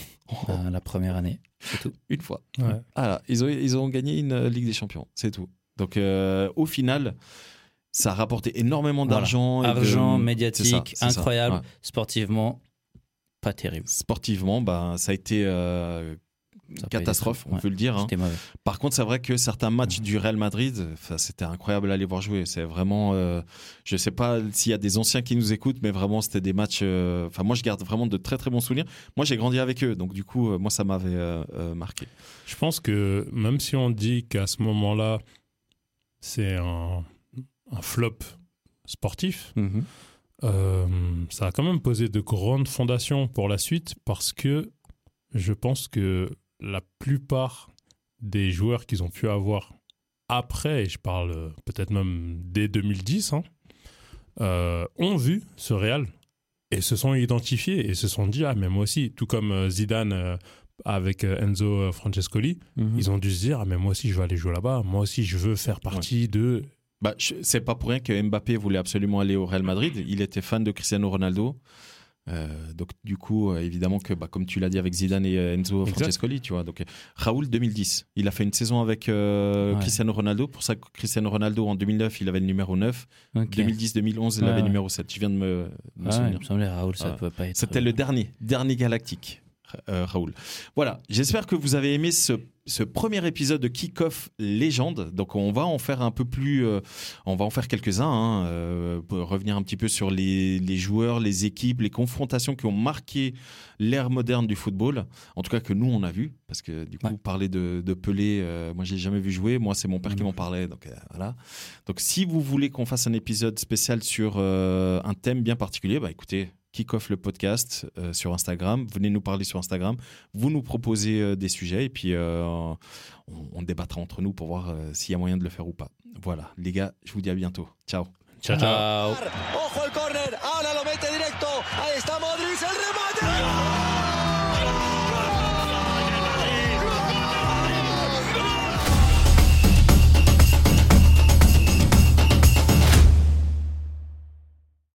Euh, La première année, c'est tout. Une fois. Ouais. Ah, ils, ont, ils ont gagné une Ligue des Champions, c'est tout. Donc euh, au final, ça a rapporté énormément d'argent. Voilà. Argent, de... médiatique, ça, incroyable. Ouais. Sportivement, pas terrible. Sportivement, bah, ça a été euh, une catastrophe, on ouais. peut le dire. Hein. Mauvais. Par contre, c'est vrai que certains matchs du Real Madrid, c'était incroyable à aller voir jouer. C'est vraiment, euh, je sais pas s'il y a des anciens qui nous écoutent, mais vraiment, c'était des matchs. euh, Enfin, moi, je garde vraiment de très très bons souvenirs. Moi, j'ai grandi avec eux, donc du coup, euh, moi, ça m'avait euh, marqué. Je pense que même si on dit qu'à ce moment-là, c'est un, un, flop sportif. Mm -hmm. ça a quand même posé de grandes fondations pour la suite parce que je pense que la plupart des joueurs qu'ils ont pu avoir après, et je parle peut-être même dès 2010, hein, euh, ont vu ce Real et se sont identifiés et se sont dit ah mais moi aussi, tout comme Zidane euh, avec Enzo Francescoli, mhm. ils ont dû se dire ah, mais moi aussi je veux aller jouer là-bas, moi aussi je veux faire partie de. Bah, c'est pas pour rien que Mbappé voulait absolument aller au Real Madrid. Il était fan de Cristiano Ronaldo. Euh, donc du coup, euh, évidemment que, bah, comme tu l'as dit avec Zidane et euh, Enzo Francescoli, tu vois. Donc Raoul 2010, il a fait une saison avec Cristiano Ronaldo. Pour ça, Cristiano Ronaldo en 2009, il avait le numéro 9. 2010-2011, il avait le numéro 7. Je viens de me, me souvenir. Il me semblait Raoul, ça peut pas être. C'était le dernier, dernier galactique. Raoul. Voilà, j'espère que vous avez aimé ce ce premier épisode de Kick-Off Légende. Donc on va en faire un peu plus, euh, on va en faire quelques-uns, hein, euh, pour revenir un petit peu sur les, joueurs, les équipes, les confrontations qui ont marqué l'ère moderne du football. En tout cas que nous on a vu, parce que du coup parler de, Pelé, euh, moi j'ai jamais vu jouer, moi c'est mon père qui m'en parlait, donc voilà. Donc si vous voulez qu'on fasse un épisode spécial sur un thème bien particulier, bah écoutez, Kick-Off le podcast euh, sur Instagram. Venez nous parler sur Instagram. Vous nous proposez euh, des sujets et puis euh, on, débattra entre nous pour voir s'il y a moyen de le faire ou pas. Voilà, les gars, je vous dis à bientôt. Ciao. Ciao, ciao.